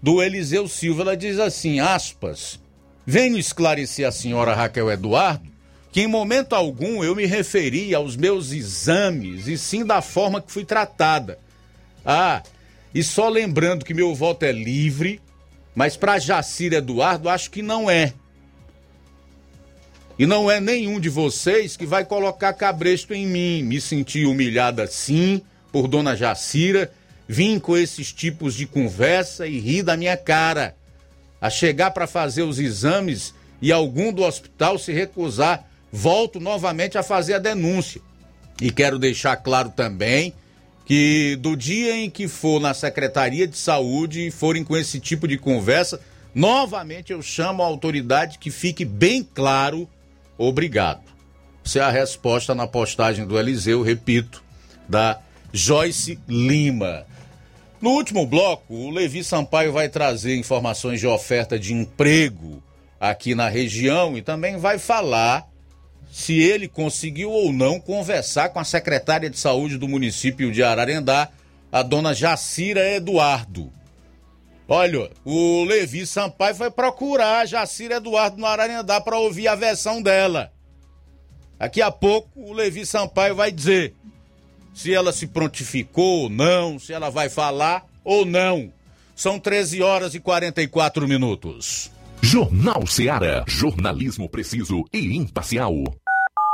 do Eliseu Silva. Ela diz assim: aspas, venho esclarecer a senhora Raquel Eduardo que em momento algum eu me referi aos meus exames e sim da forma que fui tratada. Ah, e só lembrando que meu voto é livre, mas para Jacir Eduardo acho que não é. E não é nenhum de vocês que vai colocar cabresto em mim. Me senti humilhada sim por Dona Jacira. Vim com esses tipos de conversa e ri da minha cara. A chegar para fazer os exames e algum do hospital se recusar, volto novamente a fazer a denúncia. E quero deixar claro também que do dia em que for na Secretaria de Saúde e forem com esse tipo de conversa, novamente eu chamo a autoridade que fique bem claro obrigado. Essa é a resposta na postagem do Eliseu, repito, da Joyce Lima. No último bloco, o Levi Sampaio vai trazer informações de oferta de emprego aqui na região e também vai falar se ele conseguiu ou não conversar com a secretária de saúde do município de Ararendá, a dona Jacira Eduardo. Olha, o Levi Sampaio foi procurar a Jacira Eduardo no Ararendá para ouvir a versão dela. Daqui a pouco o Levi Sampaio vai dizer se ela se prontificou ou não, se ela vai falar ou não. São 13 horas e 44 minutos. Jornal Seara. Jornalismo preciso e imparcial.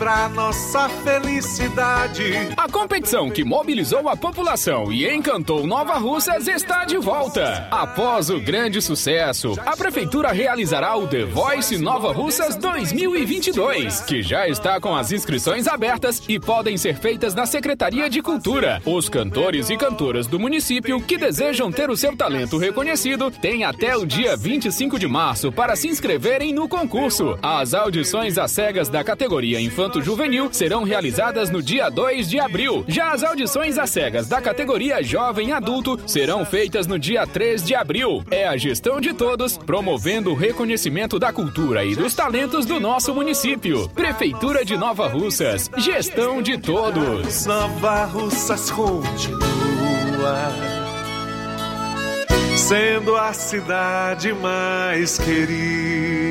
pra nossa felicidade. A competição que mobilizou a população e encantou Nova Russas está de volta. Após o grande sucesso, a Prefeitura realizará o The Voice Nova Russas 2022, que já está com as inscrições abertas e podem ser feitas na Secretaria de Cultura. Os cantores e cantoras do município que desejam ter o seu talento reconhecido têm até o dia 25 de março para se inscreverem no concurso. As audições às cegas da categoria Infanto Juvenil serão realizadas no dia 2 de abril. Já as audições às cegas da categoria Jovem Adulto serão feitas no dia 3 de abril. É a gestão de todos, promovendo o reconhecimento da cultura e dos talentos do nosso município. Prefeitura de Nova Russas. Gestão de todos. Nova Russas continua sendo a cidade mais querida.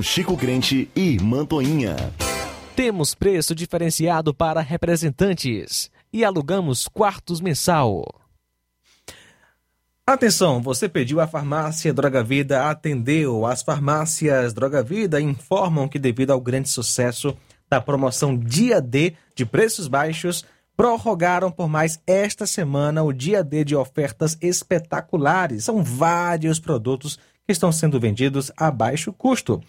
Chico Crente e Mantoinha. Temos preço diferenciado para representantes e alugamos quartos mensal. Atenção, você pediu a farmácia Droga Vida, atendeu. As farmácias Droga Vida informam que devido ao grande sucesso da promoção Dia D de preços baixos, prorrogaram por mais esta semana o Dia D de ofertas espetaculares. São vários produtos estão sendo vendidos a baixo custo.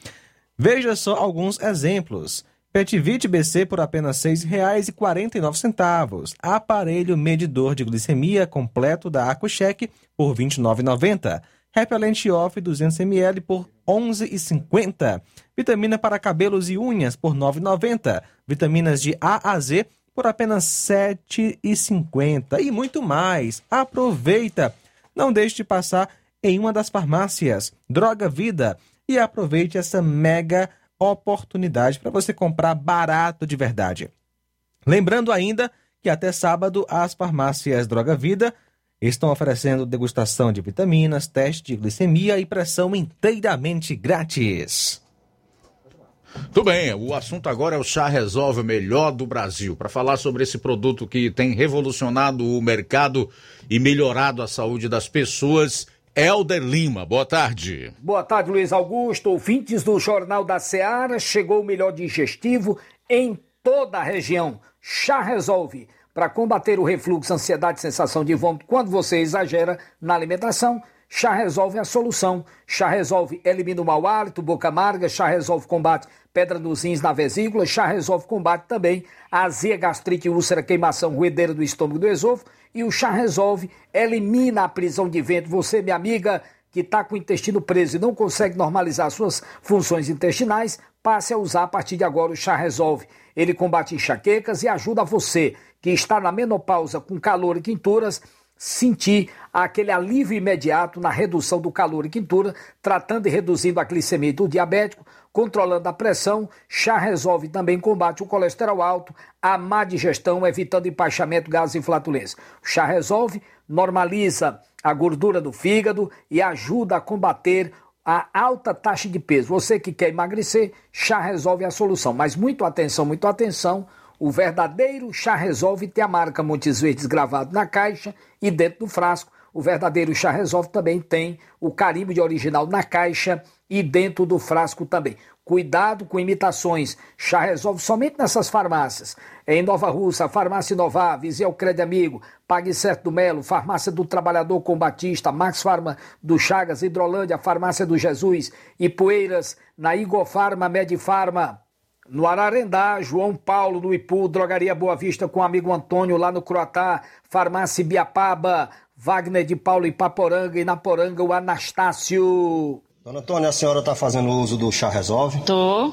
Veja só alguns exemplos. Petivite BC por apenas R$ 6,49. Aparelho medidor de glicemia completo da AquaCheck por R$ 29,90. Repelente Off 200ml por R$ 11,50. Vitamina para cabelos e unhas por R$ 9,90. Vitaminas de A a Z por apenas R$ 7,50. E muito mais. Aproveita! Não deixe de passar em uma das farmácias. Droga Vida e aproveite essa mega oportunidade para você comprar barato de verdade. Lembrando ainda que até sábado as farmácias Droga Vida estão oferecendo degustação de vitaminas, teste de glicemia e pressão inteiramente grátis. Tudo bem, o assunto agora é o chá resolve o melhor do Brasil. Para falar sobre esse produto que tem revolucionado o mercado e melhorado a saúde das pessoas, Helder Lima. Boa tarde. Boa tarde, Luiz Augusto. Ouvintes do Jornal da Seara, chegou o melhor digestivo em toda a região. Chá Resolve. Para combater o refluxo, ansiedade, sensação de vômito quando você exagera na alimentação, Chá Resolve a solução. Chá Resolve elimina o mau hálito, boca amarga. Chá Resolve combate pedra nos rins na vesícula. Chá Resolve combate também azia, gastrite, úlcera, queimação, ruedeira do estômago do esôfago. E o Chá Resolve elimina a prisão de vento. Você, minha amiga, que está com o intestino preso e não consegue normalizar suas funções intestinais, passe a usar a partir de agora o Chá Resolve. Ele combate enxaquecas e ajuda você que está na menopausa com calor e quinturas sentir aquele alívio imediato na redução do calor e quintura, tratando e reduzindo a glicemia do diabético, controlando a pressão. Chá resolve também combate o colesterol alto, a má digestão, evitando empaixamento, gases e flatulência. O chá resolve normaliza a gordura do fígado e ajuda a combater a alta taxa de peso. Você que quer emagrecer, chá resolve a solução. Mas muito atenção, muito atenção o verdadeiro chá resolve tem a marca Montes Verdes gravado na caixa e dentro do frasco. O verdadeiro chá resolve também tem o carimbo de original na caixa e dentro do frasco também. Cuidado com imitações. Chá resolve somente nessas farmácias. Em Nova Russa, Farmácia Inovar, Viseu Crédito Amigo, Pague Certo do Melo, Farmácia do Trabalhador com Batista, Max Farma do Chagas, Hidrolândia, Farmácia do Jesus, Ipueiras, na Igor Farma, Medifarma, no Ararendá, João Paulo no Ipu, Drogaria Boa Vista com o amigo Antônio lá no Croatá, Farmácia Biapaba, Wagner de Paulo Ipaporanga e na Poranga o Anastácio. Dona Antônia, a senhora está fazendo uso do chá resolve? Tô.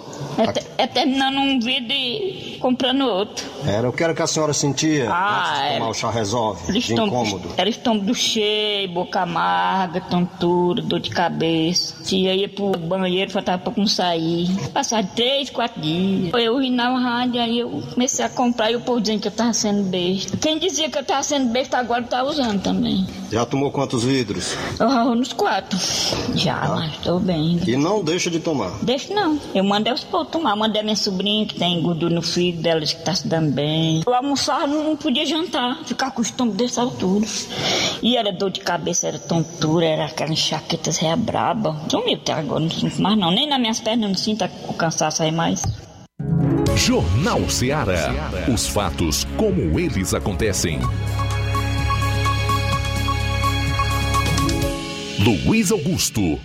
É, é terminando um vídeo e comprando outro. Era, eu quero que a senhora sentia ah, antes de tomar o chá resolve, de estômago, incômodo. Era estômago cheio, boca amarga, tontura, dor de cabeça. Se eu ia pro banheiro, faltava pra não sair. Passar três, quatro dias. Eu vi na rádio, aí eu comecei a comprar e o povo dizendo que eu tava sendo besta. Quem dizia que eu tava sendo besta agora tá usando também. Já tomou quantos vidros? Eu nos quatro. Já, Ah. mas tô bem. E não deixa de tomar. Deixa não. Eu mandei os povos tomar. Mandei a minha sobrinha que tem gordura no fígado dela, que tá se dando bem. Eu almoçava, não podia jantar. Ficar com o estômago dessa altura. E era dor de cabeça, era tontura, era aquela enxaqueta réia braba. Sumiu até agora, não sinto mais não. Nem nas minhas pernas eu não sinto o cansaço aí mais. Jornal Ceará. Os fatos como eles acontecem. Luiz Augusto.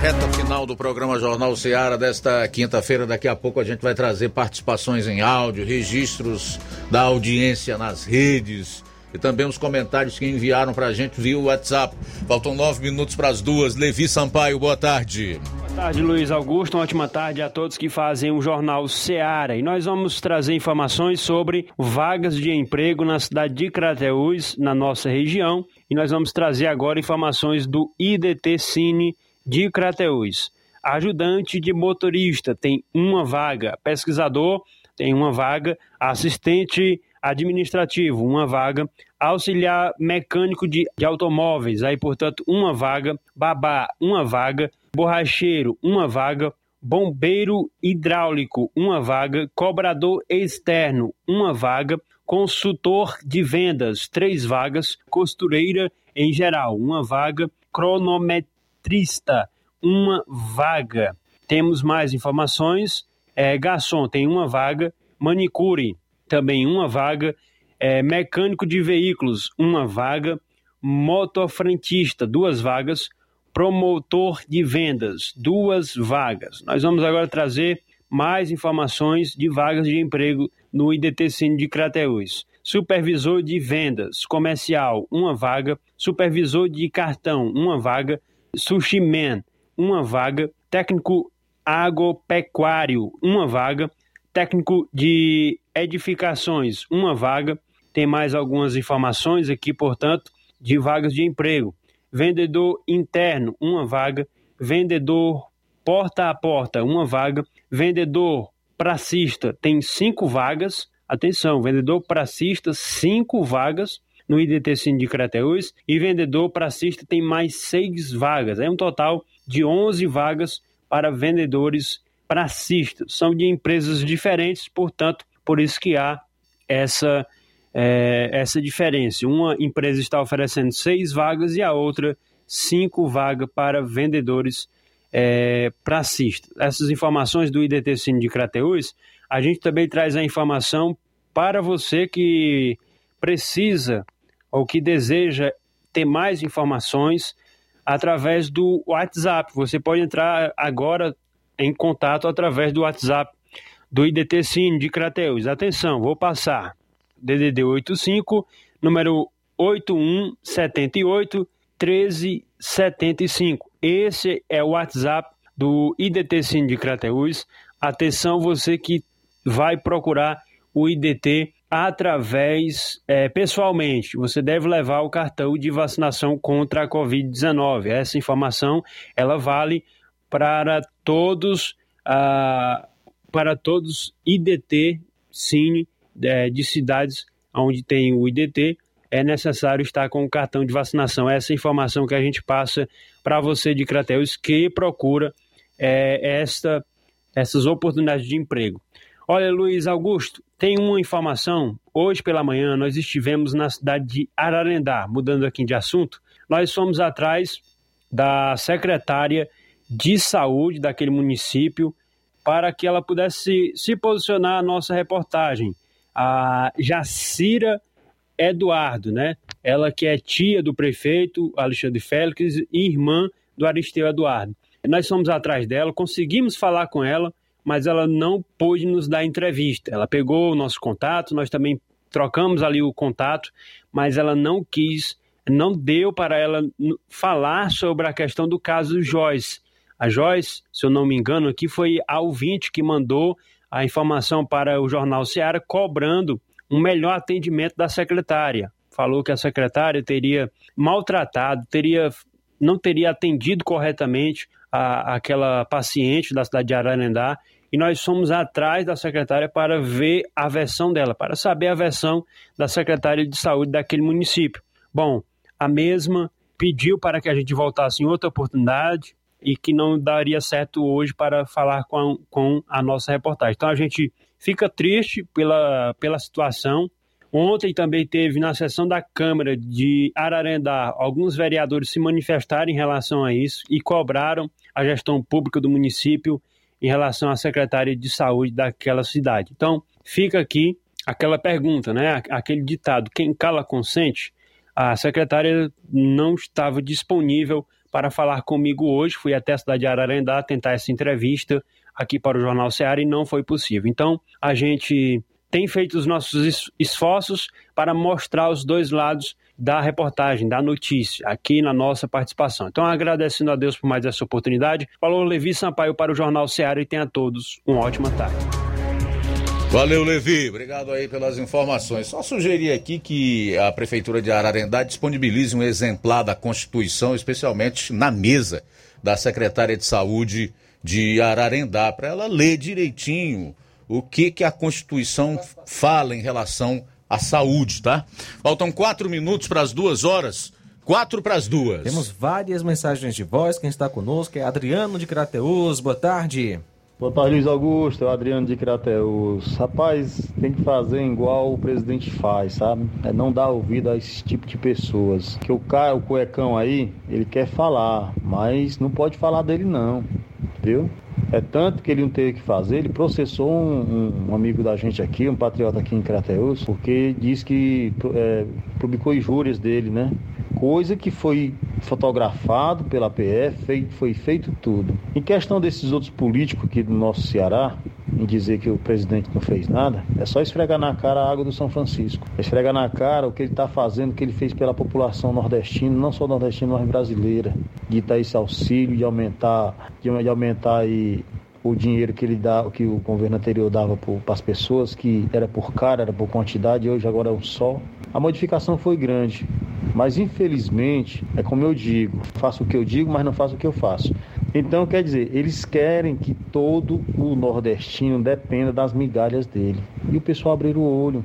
Reta final do programa Jornal Seara desta quinta-feira. Daqui a pouco a gente vai trazer participações em áudio, registros da audiência nas redes e também os comentários que enviaram pra gente via WhatsApp. Faltam nove minutos para as duas. Levi Sampaio, boa tarde. Boa tarde, Luiz Augusto. Uma ótima tarde a todos que fazem o Jornal Seara. E nós vamos trazer informações sobre vagas de emprego na cidade de Crateús, na nossa região. E nós vamos trazer agora informações do IDT Cine de Crateús. Ajudante de motorista tem uma vaga. Pesquisador tem uma vaga. Assistente administrativo, uma vaga. Auxiliar mecânico de, de automóveis, aí, portanto, uma vaga. Babá, uma vaga. Borracheiro, uma vaga. Bombeiro hidráulico, uma vaga. Cobrador externo, uma vaga. Consultor de vendas, três vagas. Costureira em geral, uma vaga. Cronometrista, uma vaga. Temos mais informações. É, garçom tem uma vaga. Manicure, também uma vaga. É, mecânico de veículos, uma vaga. Motofrentista, duas vagas. Promotor de vendas, duas vagas. Nós vamos agora trazer mais informações de vagas de emprego no IDT Cine de Crateús. Supervisor de vendas comercial, uma vaga. Supervisor de cartão, uma vaga. Sushi Man, uma vaga. Técnico agropecuário, uma vaga. Técnico de edificações, uma vaga. Tem mais algumas informações aqui, portanto, de vagas de emprego. Vendedor interno, uma vaga. Vendedor porta a porta, uma vaga. Vendedor pracista, tem cinco vagas. Atenção, vendedor pracista, cinco vagas no IDT de Crateús. E vendedor pracista tem mais seis vagas. É um total de 11 vagas para vendedores pracistas. São de empresas diferentes, portanto, por isso que há essa é, essa diferença. Uma empresa está oferecendo seis vagas e a outra cinco vagas para vendedores é, pracistas. Essas informações do IDT Cine de Crateús, a gente também traz a informação para você que precisa ou que deseja ter mais informações através do WhatsApp. Você pode entrar agora em contato através do WhatsApp do IDT Cine de Crateus. Atenção, vou passar. DDD 85, número 8178 1375. Esse é o WhatsApp do IDT Cine de Crateus. Atenção, você que vai procurar o IDT através é, pessoalmente. Você deve levar o cartão de vacinação contra a Covid-19. Essa informação ela vale para todos para todos IDT Cine é, de cidades onde tem o IDT é necessário estar com o cartão de vacinação. Essa informação que a gente passa para você de Crateus que procura é, esta, essas oportunidades de emprego. Olha, Luiz Augusto, tem uma informação. Hoje pela manhã nós estivemos na cidade de Ararendá, mudando aqui de assunto. Nós fomos atrás da secretária de saúde daquele município para que ela pudesse se posicionar a nossa reportagem. A Jacira Eduardo, né? Ela que é tia do prefeito Alexandre Félix e irmã do Aristeu Eduardo. Nós fomos atrás dela, conseguimos falar com ela, mas ela não pôde nos dar entrevista. Ela pegou o nosso contato, nós também trocamos ali o contato, mas ela não quis, não deu para ela falar sobre a questão do caso Joyce. A Joyce, se eu não me engano, aqui foi a ouvinte que mandou a informação para o Jornal Seara cobrando um melhor atendimento da secretária. Falou que a secretária teria maltratado, teria não teria atendido corretamente a, aquela paciente da cidade de Ararendá e nós fomos atrás da secretária para ver a versão dela, para saber a versão da secretária de saúde daquele município. Bom, a mesma pediu para que a gente voltasse em outra oportunidade e que não daria certo hoje para falar com a, com a nossa reportagem. Então a gente fica triste pela, pela situação. Ontem também teve na sessão da Câmara de Ararendá alguns vereadores se manifestaram em relação a isso e cobraram a gestão pública do município em relação à secretária de saúde daquela cidade. Então, fica aqui aquela pergunta, né? Aquele ditado: quem cala consente. A secretária não estava disponível para falar comigo hoje. Fui até a cidade de Ararendá tentar essa entrevista aqui para o Jornal Ceará e não foi possível. Então, a gente tem feito os nossos esforços para mostrar os dois lados da reportagem, da notícia, aqui na nossa participação. Então, agradecendo a Deus por mais essa oportunidade. Falou Levi Sampaio para o Jornal Ceará e tenha a todos uma ótima tarde. Valeu, Levi. Obrigado aí pelas informações. Só sugerir aqui que a Prefeitura de Ararendá disponibilize um exemplar da Constituição, especialmente na mesa da Secretária de Saúde de Ararendá, para ela ler direitinho o que, que a Constituição fala em relação à saúde, tá? Faltam quatro minutos para as duas horas. Quatro para as duas. Temos várias mensagens de voz. Quem está conosco é Adriano de Crateus. Boa tarde. Boa tarde, Luiz Augusto. É o Adriano de Crateus. Rapaz, tem que fazer igual o presidente faz, sabe? É não dar ouvido a esse tipo de pessoas. Que o cara, o cuecão aí, ele quer falar, mas não pode falar dele não viu? É tanto que ele não teve que fazer, ele processou um, um amigo da gente aqui, um patriota aqui em Crateus, porque diz que é, publicou injúrias dele, né? Coisa que foi fotografado pela PF, foi feito tudo. Em questão desses outros políticos aqui do nosso Ceará, em dizer que o presidente não fez nada, é só esfregar na cara a água do São Francisco. É esfregar na cara o que ele está fazendo, o que ele fez pela população nordestina, não só nordestina, mas brasileira, de dar esse auxílio, de aumentar, de, de aumentar aí o dinheiro que ele dá, que o governo anterior dava para as pessoas, que era por cara, era por quantidade, hoje agora é um só. A modificação foi grande, mas infelizmente, é como eu digo, faço o que eu digo, mas não faço o que eu faço. Então, quer dizer, eles querem que todo o nordestino dependa das migalhas dele. E o pessoal abrir o olho.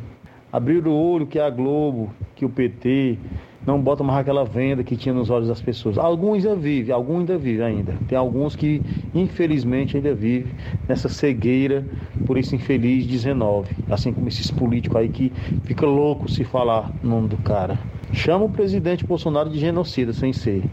Abrir o olho que a Globo, que o PT, não botam mais aquela venda que tinha nos olhos das pessoas. Alguns ainda vivem, alguns ainda vivem ainda. Tem alguns que, infelizmente, ainda vivem nessa cegueira, por isso infeliz 19. Assim como esses políticos aí que fica louco se falar o nome do cara. Chama o presidente Bolsonaro de genocida, sem ser.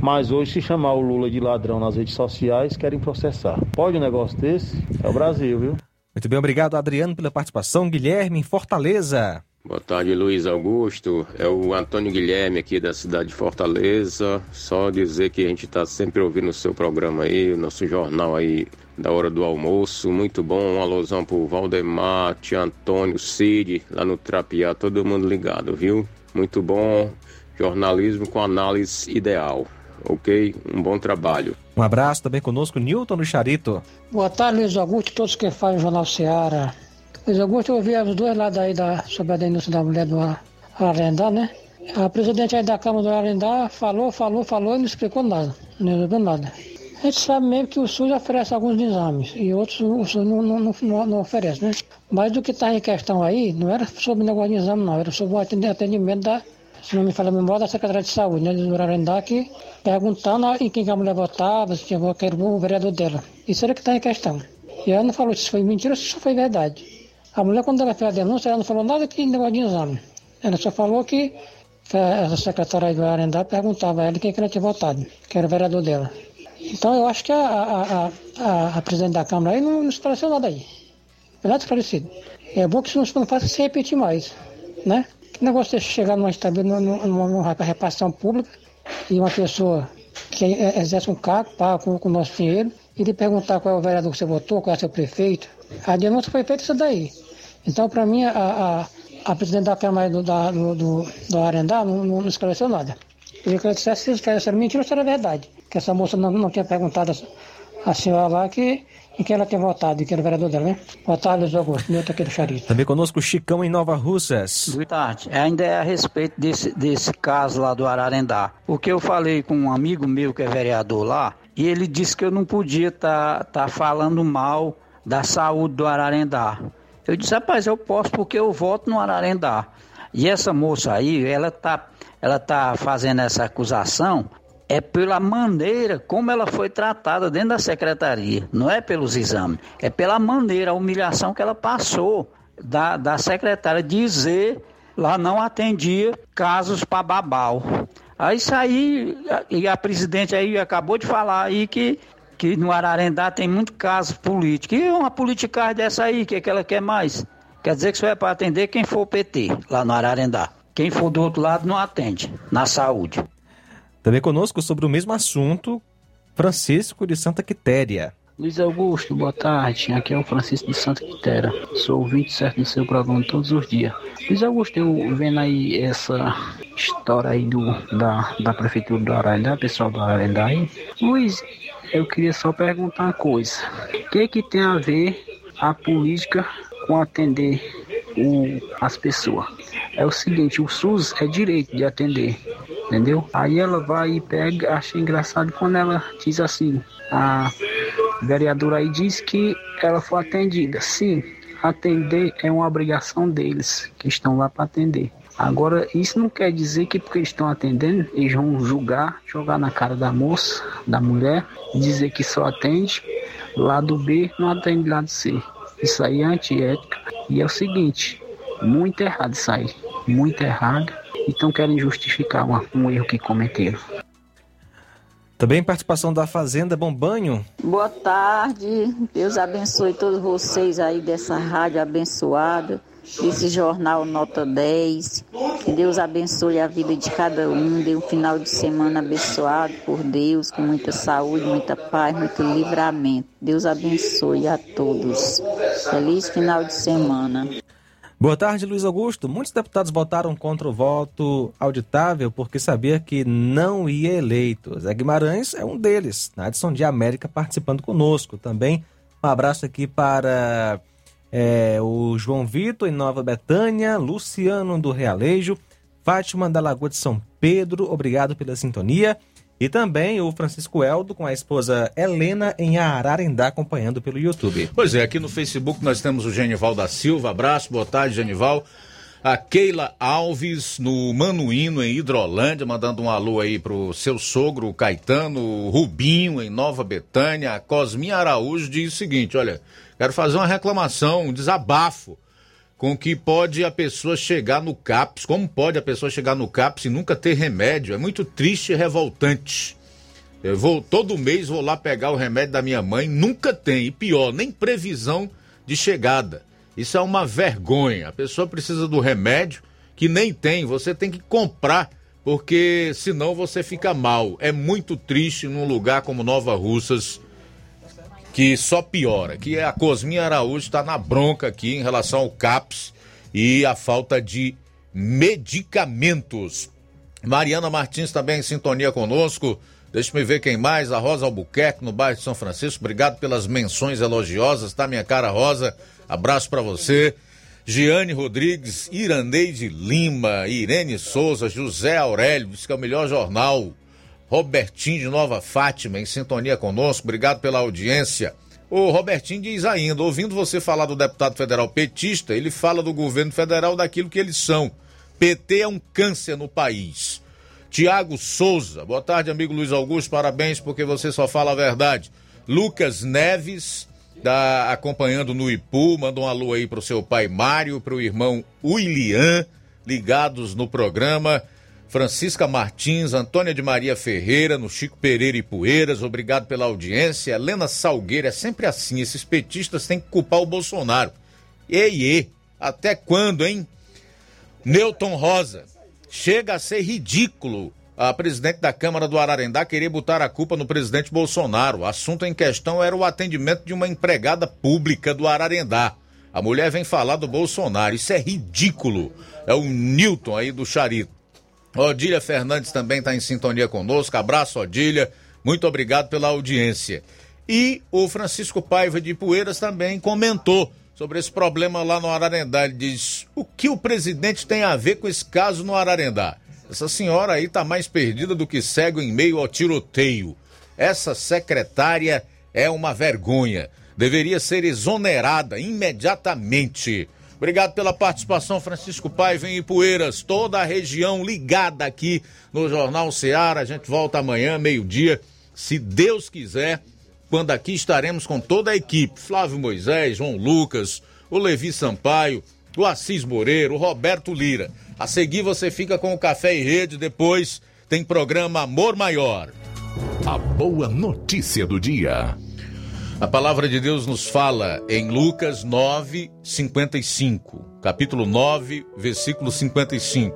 Mas hoje, se chamar o Lula de ladrão nas redes sociais, querem processar. Pode um negócio desse? É o Brasil, viu? Muito bem, obrigado, Adriano, pela participação. Guilherme, em Fortaleza. Boa tarde, Luiz Augusto. É o Antônio Guilherme aqui da cidade de Fortaleza. Só dizer que a gente está sempre ouvindo o seu programa aí, o nosso jornal aí da hora do almoço. Muito bom. Um alusão pro Valdemar, Tia Antônio, Cid, lá no Trapiá, todo mundo ligado, viu? Muito bom. Jornalismo com análise ideal. Ok? Um bom trabalho. Um abraço também conosco, Newton do Charito. Boa tarde, Luiz Augusto, todos que fazem o Jornal Seara. Luiz Augusto, eu ouvi os dois lados aí da, sobre a denúncia da mulher do Arendá, né? A presidente aí da Câmara do Arendá falou, falou, falou e não explicou nada, não resolveu nada. A gente sabe mesmo que o SUS oferece alguns exames e outros o SUS não, não, não, não oferece, né? Mas do que está em questão aí, não era sobre negócio de exame, não, era sobre o atendimento da, se não me falha a memória, da Secretaria de Saúde, né, do Arendá, que perguntando em quem a mulher votava, se tinha que era o vereador dela. Isso era o que está em questão. E ela não falou se foi mentira ou se foi verdade. A mulher, quando ela fez a denúncia, ela não falou nada que negócio de exame. Ela só falou que essa secretária do Arendá perguntava a ela quem que ela tinha votado, que era o vereador dela. Então eu acho que a, a, a, a presidente da Câmara aí não, não esclareceu nada aí. Nada esclarecido. É bom que isso não, faça se repetir mais, né? Que negócio de chegar numa, numa, numa, repartição pública e uma pessoa que exerce um cargo, paga com o nosso dinheiro, e lhe perguntar qual é o vereador que você votou, qual é o seu prefeito. A denúncia foi feita isso daí. Então, para mim, a, a, a, presidente da Câmara do, da, do, do, do Arendá não, não, esclareceu nada. Queria que ela dissesse se era mentira ou se era verdade. Que essa moça não, não tinha perguntado a, senhora lá que em que ela tinha votado, e que era o vereador dela, né? Boa tarde, Luiz Augusto, Nilton aqui do Charito. Também conosco o Chicão em Nova Russas. Boa tarde. Ainda é a respeito desse, desse caso lá do Ararendá. Porque eu falei com um amigo meu que é vereador lá, e ele disse que eu não podia estar tá, tá falando mal da saúde do Ararendá. Eu disse, rapaz, eu posso porque eu voto no Ararendá. E essa moça aí, ela tá, ela tá fazendo essa acusação é pela maneira como ela foi tratada dentro da secretaria, não é pelos exames, é pela maneira, a humilhação que ela passou da, da secretária dizer lá não atendia casos para babau. Aí saí, e a presidente aí acabou de falar aí que, que no Ararendá tem muito caso político. E uma politicagem dessa aí, o que, é que ela quer mais? Quer dizer que isso é para atender quem for PT lá no Ararendá. Quem for do outro lado não atende, na saúde. Também conosco sobre o mesmo assunto, Francisco de Santa Quitéria. Luiz Augusto, boa tarde. Aqui é o Francisco de Santa Quitéria. Sou ouvinte certo do seu programa todos os dias. Luiz Augusto, eu vendo aí essa história aí do, da, da Prefeitura do Ararendá, pessoal do Ararendá aí. Luiz, eu queria só perguntar uma coisa. O que que tem a ver a política com atender o, as pessoas? É o seguinte, o SUS é direito de atender entendeu? Aí ela vai e pega, acha engraçado quando ela diz assim, a vereadora aí diz que ela foi atendida. Sim, atender é uma obrigação deles, que estão lá para atender. Agora, isso não quer dizer que porque estão atendendo, eles vão julgar, jogar na cara da moça, da mulher, dizer que só atende lado B, não atende lado C. Isso aí é antiética. E é o seguinte, muito errado isso aí. Muito errado então querem justificar um erro que cometeram. Também participação da Fazenda Bombanho. Boa tarde, Deus abençoe todos vocês aí dessa rádio abençoada, desse jornal Nota 10. Que Deus abençoe a vida de cada um, dê um final de semana abençoado por Deus, com muita saúde, muita paz, muito livramento. Deus abençoe a todos. Feliz final de semana. Boa tarde, Luiz Augusto. Muitos deputados votaram contra o voto auditável porque sabia que não ia eleito. Zé Guimarães é um deles. Nadson de América participando conosco. Também um abraço aqui para é, o João Vitor em Nova Betânia, Luciano do Realejo, Fátima da Lagoa de São Pedro, obrigado pela sintonia. E também o Francisco Eldo com a esposa Helena em Ararendá acompanhando pelo YouTube. Pois é, aqui no Facebook nós temos o Genival da Silva. Abraço, boa tarde, Genival. A Keila Alves, no Manuíno, em Hidrolândia, mandando um alô aí pro seu sogro, o Caetano, o Rubinho, em Nova Betânia. A Cosminha Araújo diz o seguinte: olha, quero fazer uma reclamação, um desabafo com que pode a pessoa chegar no CAPS, como pode a pessoa chegar no CAPS e nunca ter remédio. É muito triste e revoltante. Eu vou todo mês vou lá pegar o remédio da minha mãe, nunca tem, e pior, nem previsão de chegada. Isso é uma vergonha. A pessoa precisa do remédio que nem tem, você tem que comprar, porque senão você fica mal. É muito triste num lugar como Nova Russas que só piora, que é a Cosminha Araújo está na bronca aqui em relação ao CAPS e a falta de medicamentos. Mariana Martins também em sintonia conosco. Deixa-me ver quem mais. A Rosa Albuquerque, no bairro de São Francisco. Obrigado pelas menções elogiosas, tá, minha cara Rosa? Abraço para você. Giane Rodrigues, Iraneide Lima, Irene Souza, José Aurélio, diz que é o melhor jornal Robertinho de Nova Fátima, em sintonia conosco. Obrigado pela audiência. O Robertinho diz ainda, ouvindo você falar do deputado federal petista, ele fala do governo federal daquilo que eles são. PT é um câncer no país. Tiago Souza, boa tarde, amigo Luiz Augusto, parabéns porque você só fala a verdade. Lucas Neves, tá acompanhando no Ipu, manda um alô aí pro seu pai Mário, pro irmão William, ligados no programa. Francisca Martins, Antônia de Maria Ferreira, no Chico Pereira e Poeiras, obrigado pela audiência. Helena Salgueira, é sempre assim, esses petistas têm que culpar o Bolsonaro. Ei, ei, até quando, hein? Newton Rosa, chega a ser ridículo a presidente da Câmara do Ararendá querer botar a culpa no presidente Bolsonaro. O assunto em questão era o atendimento de uma empregada pública do Ararendá. A mulher vem falar do Bolsonaro, isso é ridículo. É o Newton aí do Charito. Odília Fernandes também está em sintonia conosco. Abraço, Odília. Muito obrigado pela audiência. E o Francisco Paiva de Poeiras também comentou sobre esse problema lá no Ararendá. Ele diz: o que o presidente tem a ver com esse caso no Ararendá? Essa senhora aí está mais perdida do que cego em meio ao tiroteio. Essa secretária é uma vergonha. Deveria ser exonerada imediatamente. Obrigado pela participação, Francisco Paiva em Ipueiras, toda a região ligada aqui no Jornal Ceará. A gente volta amanhã, meio-dia, se Deus quiser, quando aqui estaremos com toda a equipe: Flávio Moisés, João Lucas, o Levi Sampaio, o Assis Moreira, o Roberto Lira. A seguir você fica com o Café e Rede, depois tem programa Amor Maior. A boa notícia do dia. A palavra de Deus nos fala em Lucas 9, 55. Capítulo 9, versículo 55.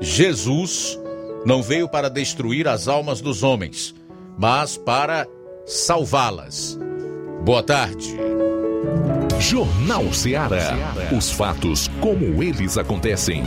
Jesus não veio para destruir as almas dos homens, mas para salvá-las. Boa tarde. Jornal Ceará. Os fatos como eles acontecem.